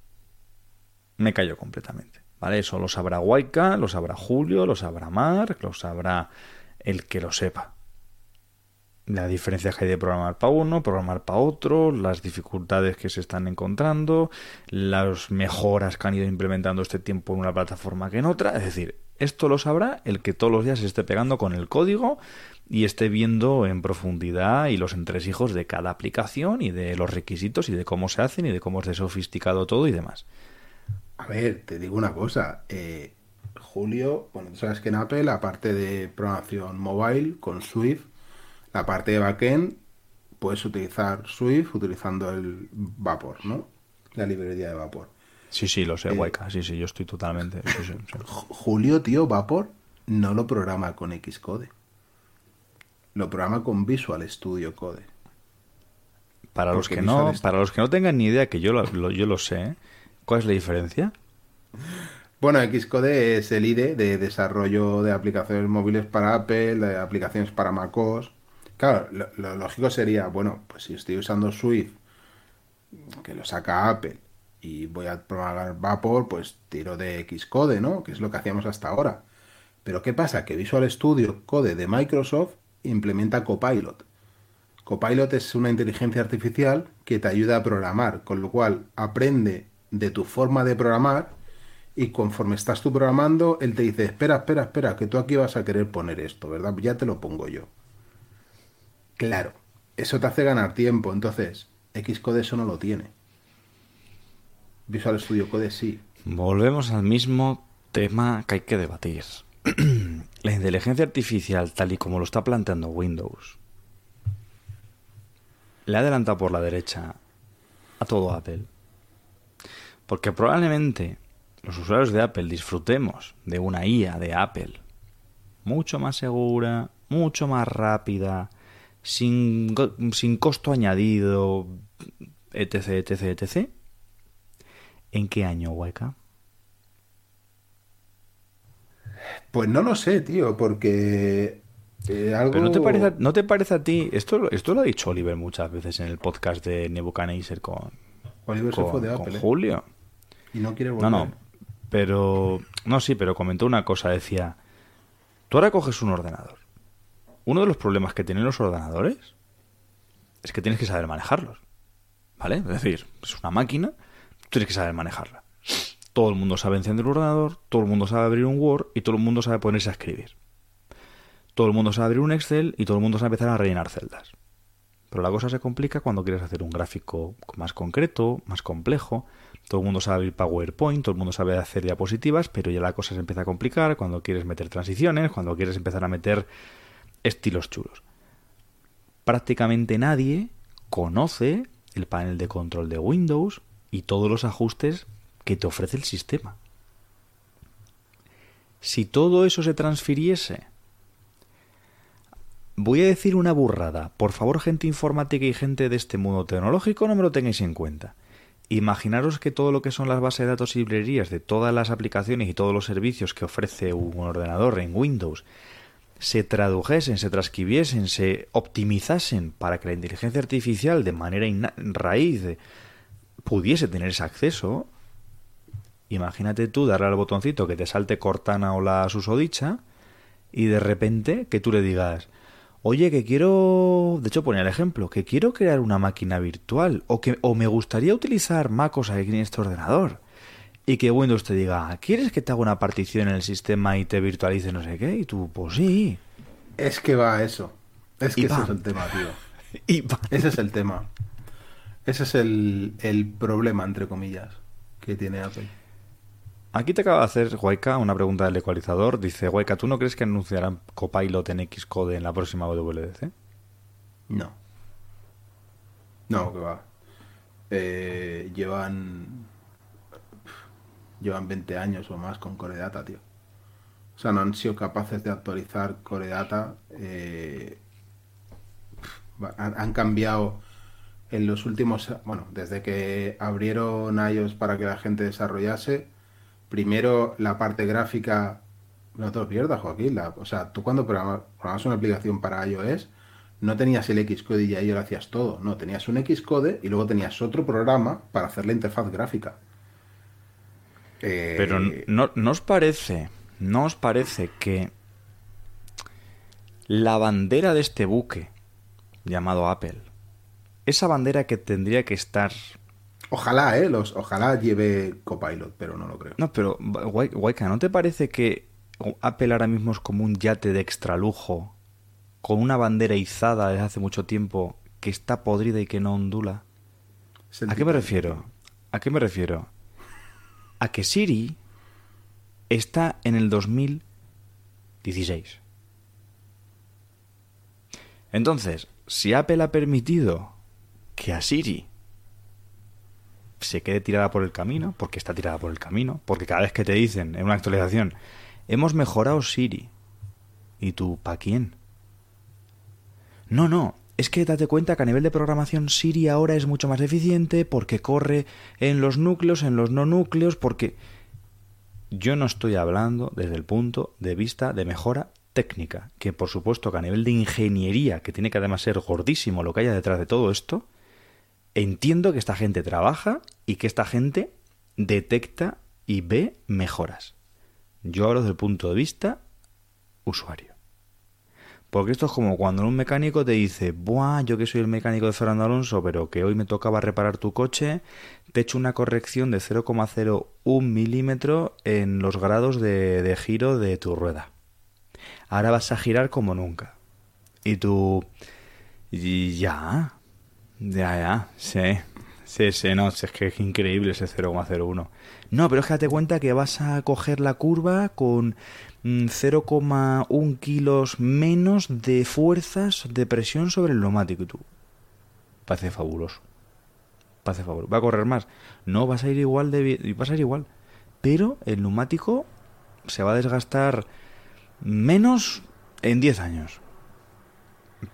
Me callo completamente. ¿Vale? Eso lo sabrá Waika, lo sabrá Julio, lo sabrá Mark, lo sabrá el que lo sepa. La diferencia que hay de programar para uno, programar para otro, las dificultades que se están encontrando, las mejoras que han ido implementando este tiempo en una plataforma que en otra. Es decir, esto lo sabrá el que todos los días se esté pegando con el código y esté viendo en profundidad y los entresijos de cada aplicación y de los requisitos y de cómo se hacen y de cómo es de sofisticado todo y demás. A ver, te digo una cosa. eh, Julio, bueno, tú sabes que en Apple, aparte de programación mobile con Swift, la parte de backend, puedes utilizar Swift utilizando el Vapor, ¿no? La librería de Vapor. Sí, sí, lo sé, Eh. Sí, sí, yo estoy totalmente. sí, sí, sí. *laughs* Ju- Julio, tío, Vapor no lo programa con Xcode. Lo programa con Visual Studio Code. Para los que no, Studio- para los que no tengan ni idea, que yo lo, lo- yo lo sé, ¿eh? ¿cuál es la diferencia? Bueno, Xcode es el IDE de desarrollo de aplicaciones móviles para Apple, de aplicaciones para MacOS. Claro, lo, lógico sería, bueno, pues si estoy usando Swift, que lo saca Apple, y voy a programar Vapor, pues tiro de Xcode, ¿no? Que es lo que hacíamos hasta ahora. Pero ¿qué pasa? Que Visual Studio Code de Microsoft implementa Copilot. Copilot es una inteligencia artificial que te ayuda a programar, con lo cual aprende de tu forma de programar y conforme estás tú programando, él te dice, espera, espera, espera, que tú aquí vas a querer poner esto, ¿verdad? Ya te lo pongo yo. Claro, eso te hace ganar tiempo. Entonces, Xcode eso no lo tiene. Visual Studio Code sí. Volvemos al mismo tema que hay que debatir. *clears throat* La inteligencia artificial, tal y como lo está planteando Windows, le ha adelantado por la derecha a todo Apple. Porque probablemente los usuarios de Apple disfrutemos de una IA de Apple mucho más segura, mucho más rápida, sin, sin costo añadido, etc, etc, etc. ¿En qué año, Hueca? Pues no lo sé, tío, porque eh, algo... Pero ¿no te, parece, ¿no te parece a ti? Esto, esto lo ha dicho Oliver muchas veces en el podcast de Nebuchadnezzar con, Oliver con, se fue de con Apple. ¿eh? Julio. Y no quiere volver. No, no. Pero. No, sí, pero comentó una cosa. Decía: Tú ahora coges un ordenador. Uno de los problemas que tienen los ordenadores es que tienes que saber manejarlos. ¿Vale? Es decir, es una máquina, tienes que saber manejarla. Todo el mundo sabe encender el ordenador, todo el mundo sabe abrir un Word y todo el mundo sabe ponerse a escribir. Todo el mundo sabe abrir un Excel y todo el mundo sabe empezar a rellenar celdas. Pero la cosa se complica cuando quieres hacer un gráfico más concreto, más complejo. Todo el mundo sabe abrir PowerPoint, todo el mundo sabe hacer diapositivas, pero ya la cosa se empieza a complicar cuando quieres meter transiciones, cuando quieres empezar a meter estilos chulos. Prácticamente nadie conoce el panel de control de Windows y todos los ajustes que te ofrece el sistema. Si todo eso se transfiriese Voy a decir una burrada. Por favor, gente informática y gente de este mundo tecnológico, no me lo tengáis en cuenta. Imaginaros que todo lo que son las bases de datos y librerías de todas las aplicaciones y todos los servicios que ofrece un ordenador en Windows se tradujesen, se transcribiesen, se optimizasen para que la inteligencia artificial de manera raíz de, pudiese tener ese acceso. Imagínate tú darle al botoncito que te salte Cortana o la susodicha y de repente que tú le digas oye, que quiero, de hecho ponía el ejemplo, que quiero crear una máquina virtual o que o me gustaría utilizar MacOS aquí en este ordenador y que Windows te diga, ¿quieres que te haga una partición en el sistema y te virtualice no sé qué? Y tú, pues sí. Es que va a eso. Es que Y ese es el tema, tío. *laughs* Y. Ese es el tema. Ese es el, el problema, entre comillas, que tiene Apple. Aquí te acaba de hacer Waika una pregunta del ecualizador. Dice, Waika, ¿tú no crees que anunciarán Copilot en Xcode en la próxima WWDC? No. No, que va. Eh, llevan. Llevan 20 años o más con Core Data, tío. O sea, no han sido capaces de actualizar Core Data. eh, han, cambiado en los últimos. Bueno, desde que abrieron iOS para que la gente desarrollase. Primero la parte gráfica. No te lo pierdas, Joaquín. o sea, tú cuando programa- programas una aplicación para iOS no tenías el Xcode y ahí lo hacías todo. No, tenías un Xcode y luego tenías otro programa para hacer la interfaz gráfica. Eh, Pero no, ¿no os parece, no os parece que la bandera de este buque llamado Apple, esa bandera que tendría que estar... Ojalá, ¿eh? Los, ojalá lleve Copilot, pero no lo creo. No, pero Wai- Waika, ¿no te parece que Apple ahora mismo es como un yate de extra lujo con una bandera izada desde hace mucho tiempo que está podrida y que no ondula? ¿A qué me refiero? ¿A qué me refiero? A que Siri está en el 2016. Entonces, si Apple ha permitido que a Siri se quede tirada por el camino, porque está tirada por el camino, porque cada vez que te dicen en una actualización, hemos mejorado Siri, ¿y tú, pa' quién? No, no, es que date cuenta que a nivel de programación Siri ahora es mucho más eficiente porque corre en los núcleos, en los no núcleos, porque yo no estoy hablando desde el punto de vista de mejora técnica, que por supuesto que a nivel de ingeniería, que tiene que además ser gordísimo lo que haya detrás de todo esto, entiendo que esta gente trabaja y que esta gente detecta y ve mejoras. Yo hablo desde el punto de vista usuario. Porque esto es como cuando un mecánico te dice, Buah, yo que soy el mecánico de Fernando Alonso, pero que hoy me tocaba reparar tu coche, te echo una corrección de 0,01 milímetro en los grados de, giro de tu rueda. Ahora vas a girar como nunca. Y tú, y ya, Ya, ya, sí. Sí, sí, no, es que es increíble ese 0,01. No, pero es que date cuenta que vas a coger la curva con 0,1 mm, kilos menos de fuerzas de presión sobre el neumático. Y tú, parece fabuloso. Parece fabuloso. ¿Va a correr más? No, vas a ir igual de vas a ir igual. Pero el neumático se va a desgastar menos en 10 años.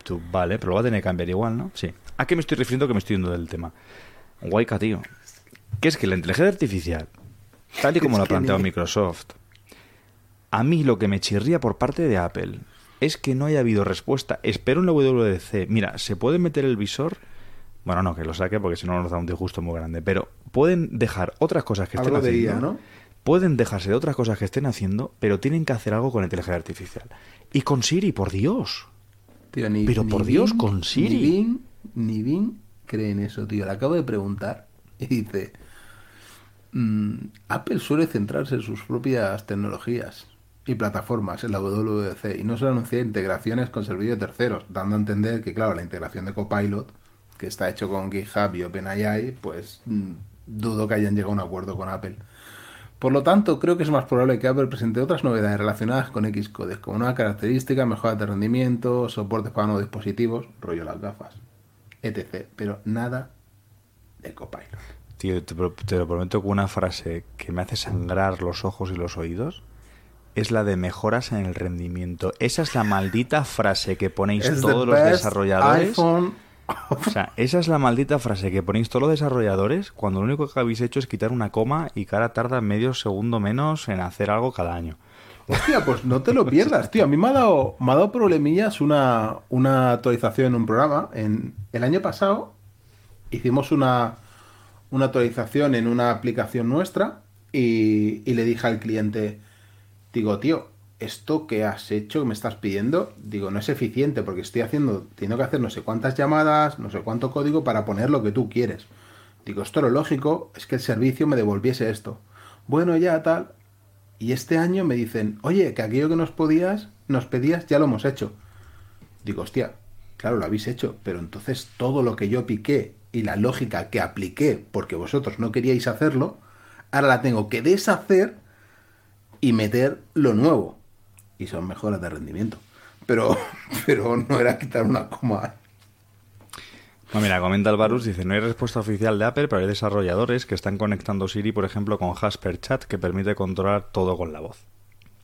Tú, vale, pero lo va a tener que cambiar igual, ¿no? Sí. ¿A qué me estoy refiriendo que me estoy yendo del tema? Guayca, tío. Que es que la inteligencia artificial, tal y como lo ha planteado Microsoft, a mí lo que me chirría por parte de Apple es que no haya habido respuesta. Espero en la WWDC. Mira, ¿se puede meter el visor? Bueno, no, que lo saque porque si no nos da un disgusto muy grande. Pero pueden dejar otras cosas que estén haciendo. ¿no? Pueden dejarse de otras cosas que estén haciendo, pero tienen que hacer algo con inteligencia artificial. Y con Siri, por Dios. pero por Dios, con Siri. Ni Bing, cree en eso, tío. Le acabo de preguntar y dice, mm, Apple suele centrarse en sus propias tecnologías y plataformas en la WWDC y no suele anunciar integraciones con servicios terceros, dando a entender que, claro, la integración de Copilot, que está hecho con GitHub y OpenAI, pues mm, dudo que hayan llegado a un acuerdo con Apple. Por lo tanto, creo que es más probable que Apple presente otras novedades relacionadas con Xcode, como nuevas características, mejoras de rendimiento, soportes para nuevos dispositivos, rollo las gafas etc. Pero nada de Copilot. Tío, te, lo prometo que una frase que me hace sangrar los ojos y los oídos es la de mejoras en el rendimiento. Esa es la maldita frase que ponéis todos los desarrolladores. O sea, esa es la maldita frase que ponéis todos los desarrolladores cuando lo único que habéis hecho es quitar una coma y cara tarda medio segundo menos en hacer algo cada año. Hostia, pues no te lo pierdas, tío. A mí me ha dado, me ha dado problemillas una, una actualización en un programa. En, el año pasado hicimos una, una actualización en una aplicación nuestra y, y, le dije al cliente, digo, tío, esto que has hecho, que me estás pidiendo, digo, no es eficiente porque estoy haciendo, tengo que hacer no sé cuántas llamadas, no sé cuánto código para poner lo que tú quieres. Digo, esto lo lógico es que el servicio me devolviese esto. Bueno, ya tal, y este año me dicen, oye, que aquello que nos podías, nos pedías, ya lo hemos hecho. Digo, hostia, claro, lo habéis hecho, pero entonces todo lo que yo piqué y la lógica que apliqué porque vosotros no queríais hacerlo, ahora la tengo que deshacer y meter lo nuevo. Y son mejoras de rendimiento. Pero, *laughs* pero no era quitar una coma no, mira, comenta Alvarus, dice, no hay respuesta oficial de Apple, pero hay desarrolladores que están conectando Siri, por ejemplo, con Jasper Chat, que permite controlar todo con la voz.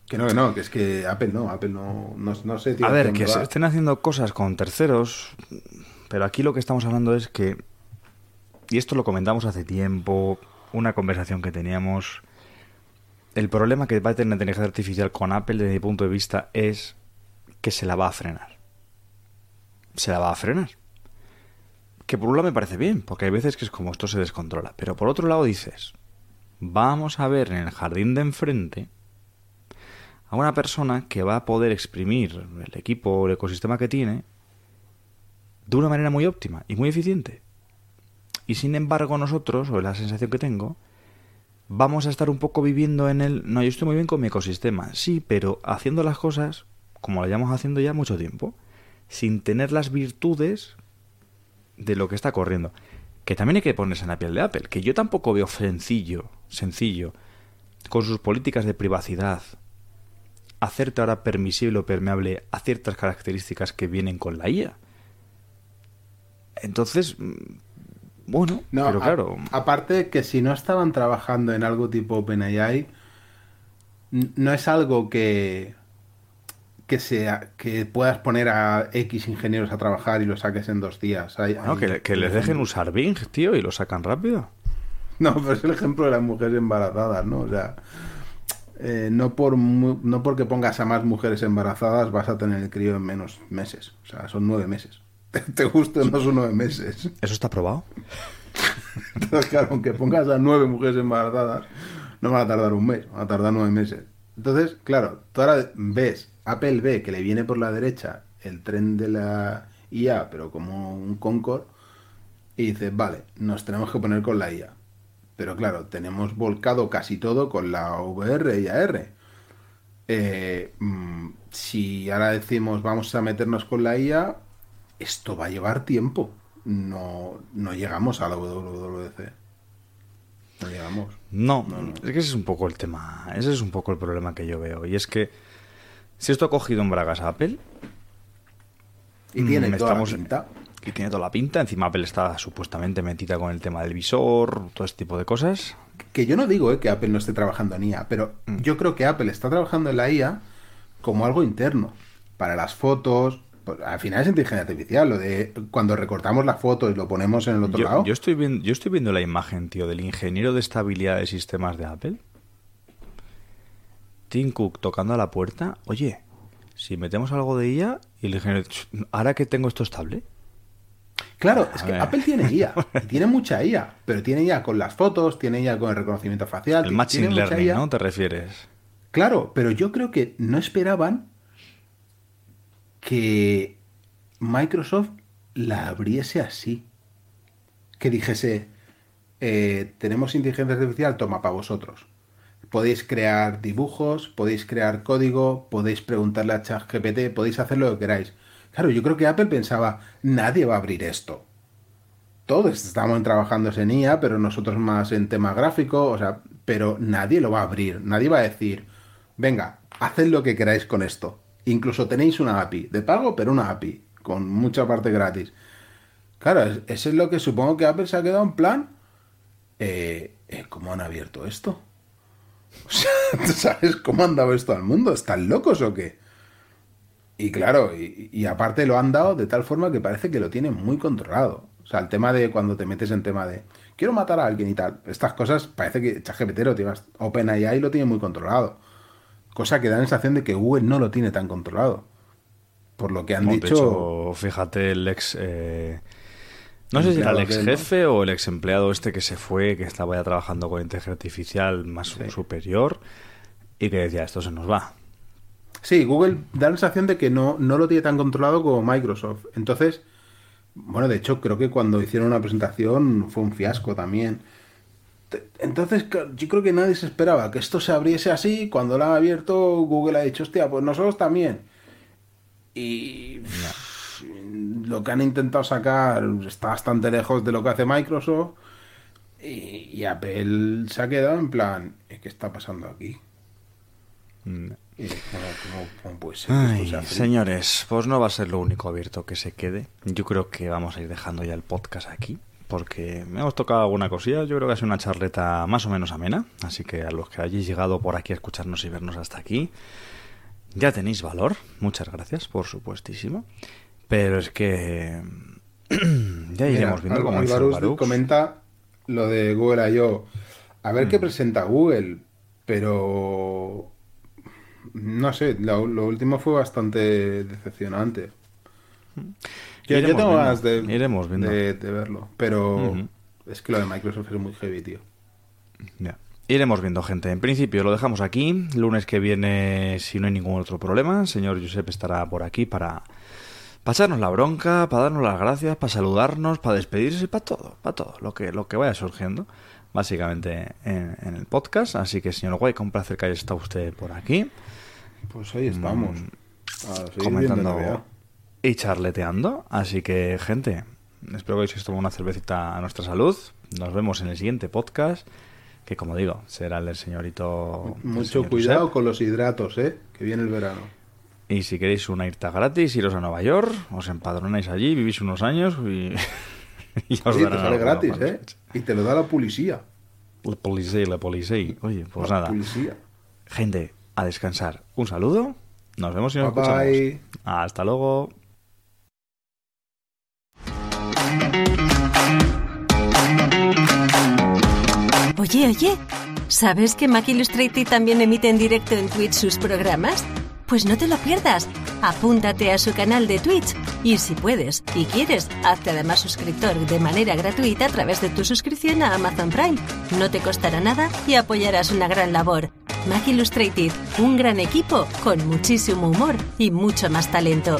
Que no, que no, que es que Apple no, Apple no, no, sé. a ver, que se estén haciendo cosas con terceros, pero aquí lo que estamos hablando es que, y esto lo comentamos hace tiempo, una conversación que teníamos, el problema que va a tener la inteligencia artificial con Apple desde mi punto de vista es que se la va a frenar. Se la va a frenar que por un lado me parece bien, porque hay veces que es como esto se descontrola. Pero por otro lado dices, vamos a ver en el jardín de enfrente a una persona que va a poder exprimir el equipo o el ecosistema que tiene de una manera muy óptima y muy eficiente. Y sin embargo nosotros, o la sensación que tengo, vamos a estar un poco viviendo en el... No, yo estoy muy bien con mi ecosistema, sí, pero haciendo las cosas como lo llevamos haciendo ya mucho tiempo, sin tener las virtudes de lo que está corriendo. Que también hay que ponerse en la piel de Apple, que yo tampoco veo sencillo, sencillo, con sus políticas de privacidad, hacerte ahora permisible o permeable a ciertas características que vienen con la IA. Entonces, bueno, pero claro. aparte que si no estaban trabajando en algo tipo OpenAI, no es algo que que sea que puedas poner a X ingenieros a trabajar y lo saques en dos días. que, les dejen usar Bing, tío, y lo sacan rápido. No, pero es el ejemplo de las mujeres embarazadas, ¿no? O sea, eh, no, por no porque pongas a más mujeres embarazadas vas a tener el crío en menos meses. O sea, son nueve meses. Te, *laughs* te guste no son nueve meses. ¿Eso está probado? Entonces, claro, aunque pongas a nueve mujeres embarazadas, no van a tardar un mes, van a tardar nueve meses. Entonces, claro, tú ahora ves Apple ve que le viene por la derecha el tren de la IA, pero como un Concord, y dice, vale, nos tenemos que poner con la IA. Pero claro, tenemos volcado casi todo con la VR y AR. Eh, mm, si ahora decimos vamos a meternos con la IA, esto va a llevar tiempo. no, no llegamos a la WWDC. No llegamos. No, es que ese es un poco el tema, ese es un poco el problema que yo veo. Y es que si esto ha cogido en bragas a Apple, Y tiene Mm, toda estamos- la pinta. y tiene toda la pinta, encima Apple está supuestamente metida con el tema del visor, todo este tipo de cosas. Que yo no digo eh, que Apple no esté trabajando en IA, pero Mm. yo creo que Apple está trabajando en la IA como algo interno. Para las fotos. Pues, al final es inteligencia artificial. Lo de cuando recortamos la foto y lo ponemos en el otro Yo, lado. yo estoy viendo, yo estoy viendo la imagen, tío, del ingeniero de estabilidad de sistemas de Apple. Tim Cook tocando a la puerta. Oye, si metemos algo de ella y el ingeniero, "Ch, ahora que tengo esto estable. Claro, es que. Apple tiene IA. *laughs* y tiene mucha IA. Pero tiene IA con las fotos, tiene IA con el reconocimiento facial. El machine learning, IA. ¿no? ¿Te refieres? Claro, pero yo creo que no esperaban que Microsoft la abriese así. Que dijese, eh, tenemos inteligencia artificial, toma para vosotros. Podéis crear dibujos, podéis crear código, podéis preguntarle a ChatGPT, podéis hacer lo que queráis. Claro, yo creo que Apple pensaba, nadie va a abrir esto. Todos estamos trabajando en IA, pero nosotros más en tema gráfico, o sea, pero nadie lo va a abrir, nadie va a decir, venga, haced lo que queráis con esto. Incluso tenéis una API de pago, pero una API, con mucha parte gratis. Claro, es- eso es lo que supongo que Apple se ha quedado en plan, eh, eh, ¿cómo han abierto esto? *laughs* O sea, ¿tú sabes cómo han dado esto al mundo? ¿Están locos o qué? Y claro, y, aparte lo han dado de tal forma que parece que lo tienen muy controlado. O sea, el tema de cuando te metes en tema de quiero matar a alguien y tal. Estas cosas parece que ChatGPT lo tiene, OpenAI lo tiene muy controlado. Cosa que da la sensación de que Google no lo tiene tan controlado. Por lo que han No, dicho, hecho, fíjate, el ex. eh, no sé si era el ex jefe o el ex empleado este que se fue, que estaba ya trabajando con inteligencia artificial más Sí. superior y que decía: Esto se nos va. Sí, Google da la sensación de que no, no lo tiene tan controlado como Microsoft. Entonces, bueno, de hecho, creo que cuando hicieron una presentación fue un fiasco también. Entonces, yo creo que nadie se esperaba que esto se abriese así. Cuando lo han abierto, Google ha dicho, hostia, pues nosotros también. Y lo que han intentado sacar está bastante lejos de lo que hace Microsoft. Y, y Apple se ha quedado en plan, "¿Eh, ¿qué está pasando aquí? Mm. Señores, pues no va a ser lo único abierto que se quede. Yo creo que vamos a ir dejando ya el podcast aquí, porque me hemos tocado alguna cosilla. Yo creo que ha sido una charleta más o menos amena, así que a los que hayáis llegado por aquí a escucharnos y vernos hasta aquí, ya tenéis valor. Muchas gracias, por supuestísimo. Pero es que *clears throat* ya Mira, iremos viendo cómo Barux. comenta lo de Google I.O. A ver Mm. qué presenta Google, pero no sé, lo, lo último fue bastante decepcionante. Yo, yo tengo ganas de, iremos viendo. de- de verlo, pero es que lo de Microsoft es muy heavy, tío. Ya. Iremos viendo, gente. En principio lo dejamos aquí. Lunes que viene, si no hay ningún otro problema, el señor Josep estará por aquí para pasarnos la bronca, para darnos las gracias, para saludarnos, para despedirse, para todo, para todo, lo que, lo que vaya surgiendo, básicamente en, en el podcast. Así que, señor Guay, con placer que haya estado usted por aquí, Pues ahí estamos. Mm, comentando. Y charleteando. Así que, gente, espero que hayáis tomado una cervecita a nuestra salud. Nos vemos en el siguiente podcast, que como digo, será el del señorito. Mucho señor cuidado Josep. con los hidratos, ¿eh? Que viene el verano. Y si queréis una irta gratis, iros a Nueva York, os empadronáis allí, vivís unos años y, *laughs* y os Oye, te sale gratis. ¿eh? Y te lo da la policía. La policía, la policía. Oye, pues La nada. policía. Gente, a descansar. Un saludo. Nos vemos y nos Bye, escuchamos. bye. Hasta luego. Oye, oye, ¿sabes que Mac Illustrated también emite en directo en Twitch sus programas? Pues no te lo pierdas. Apúntate a su canal de Twitch y si puedes y quieres, hazte además suscriptor de manera gratuita a través de tu suscripción a Amazon Prime. No te costará nada y apoyarás una gran labor. Mac Illustrated, un gran equipo con muchísimo humor y mucho más talento.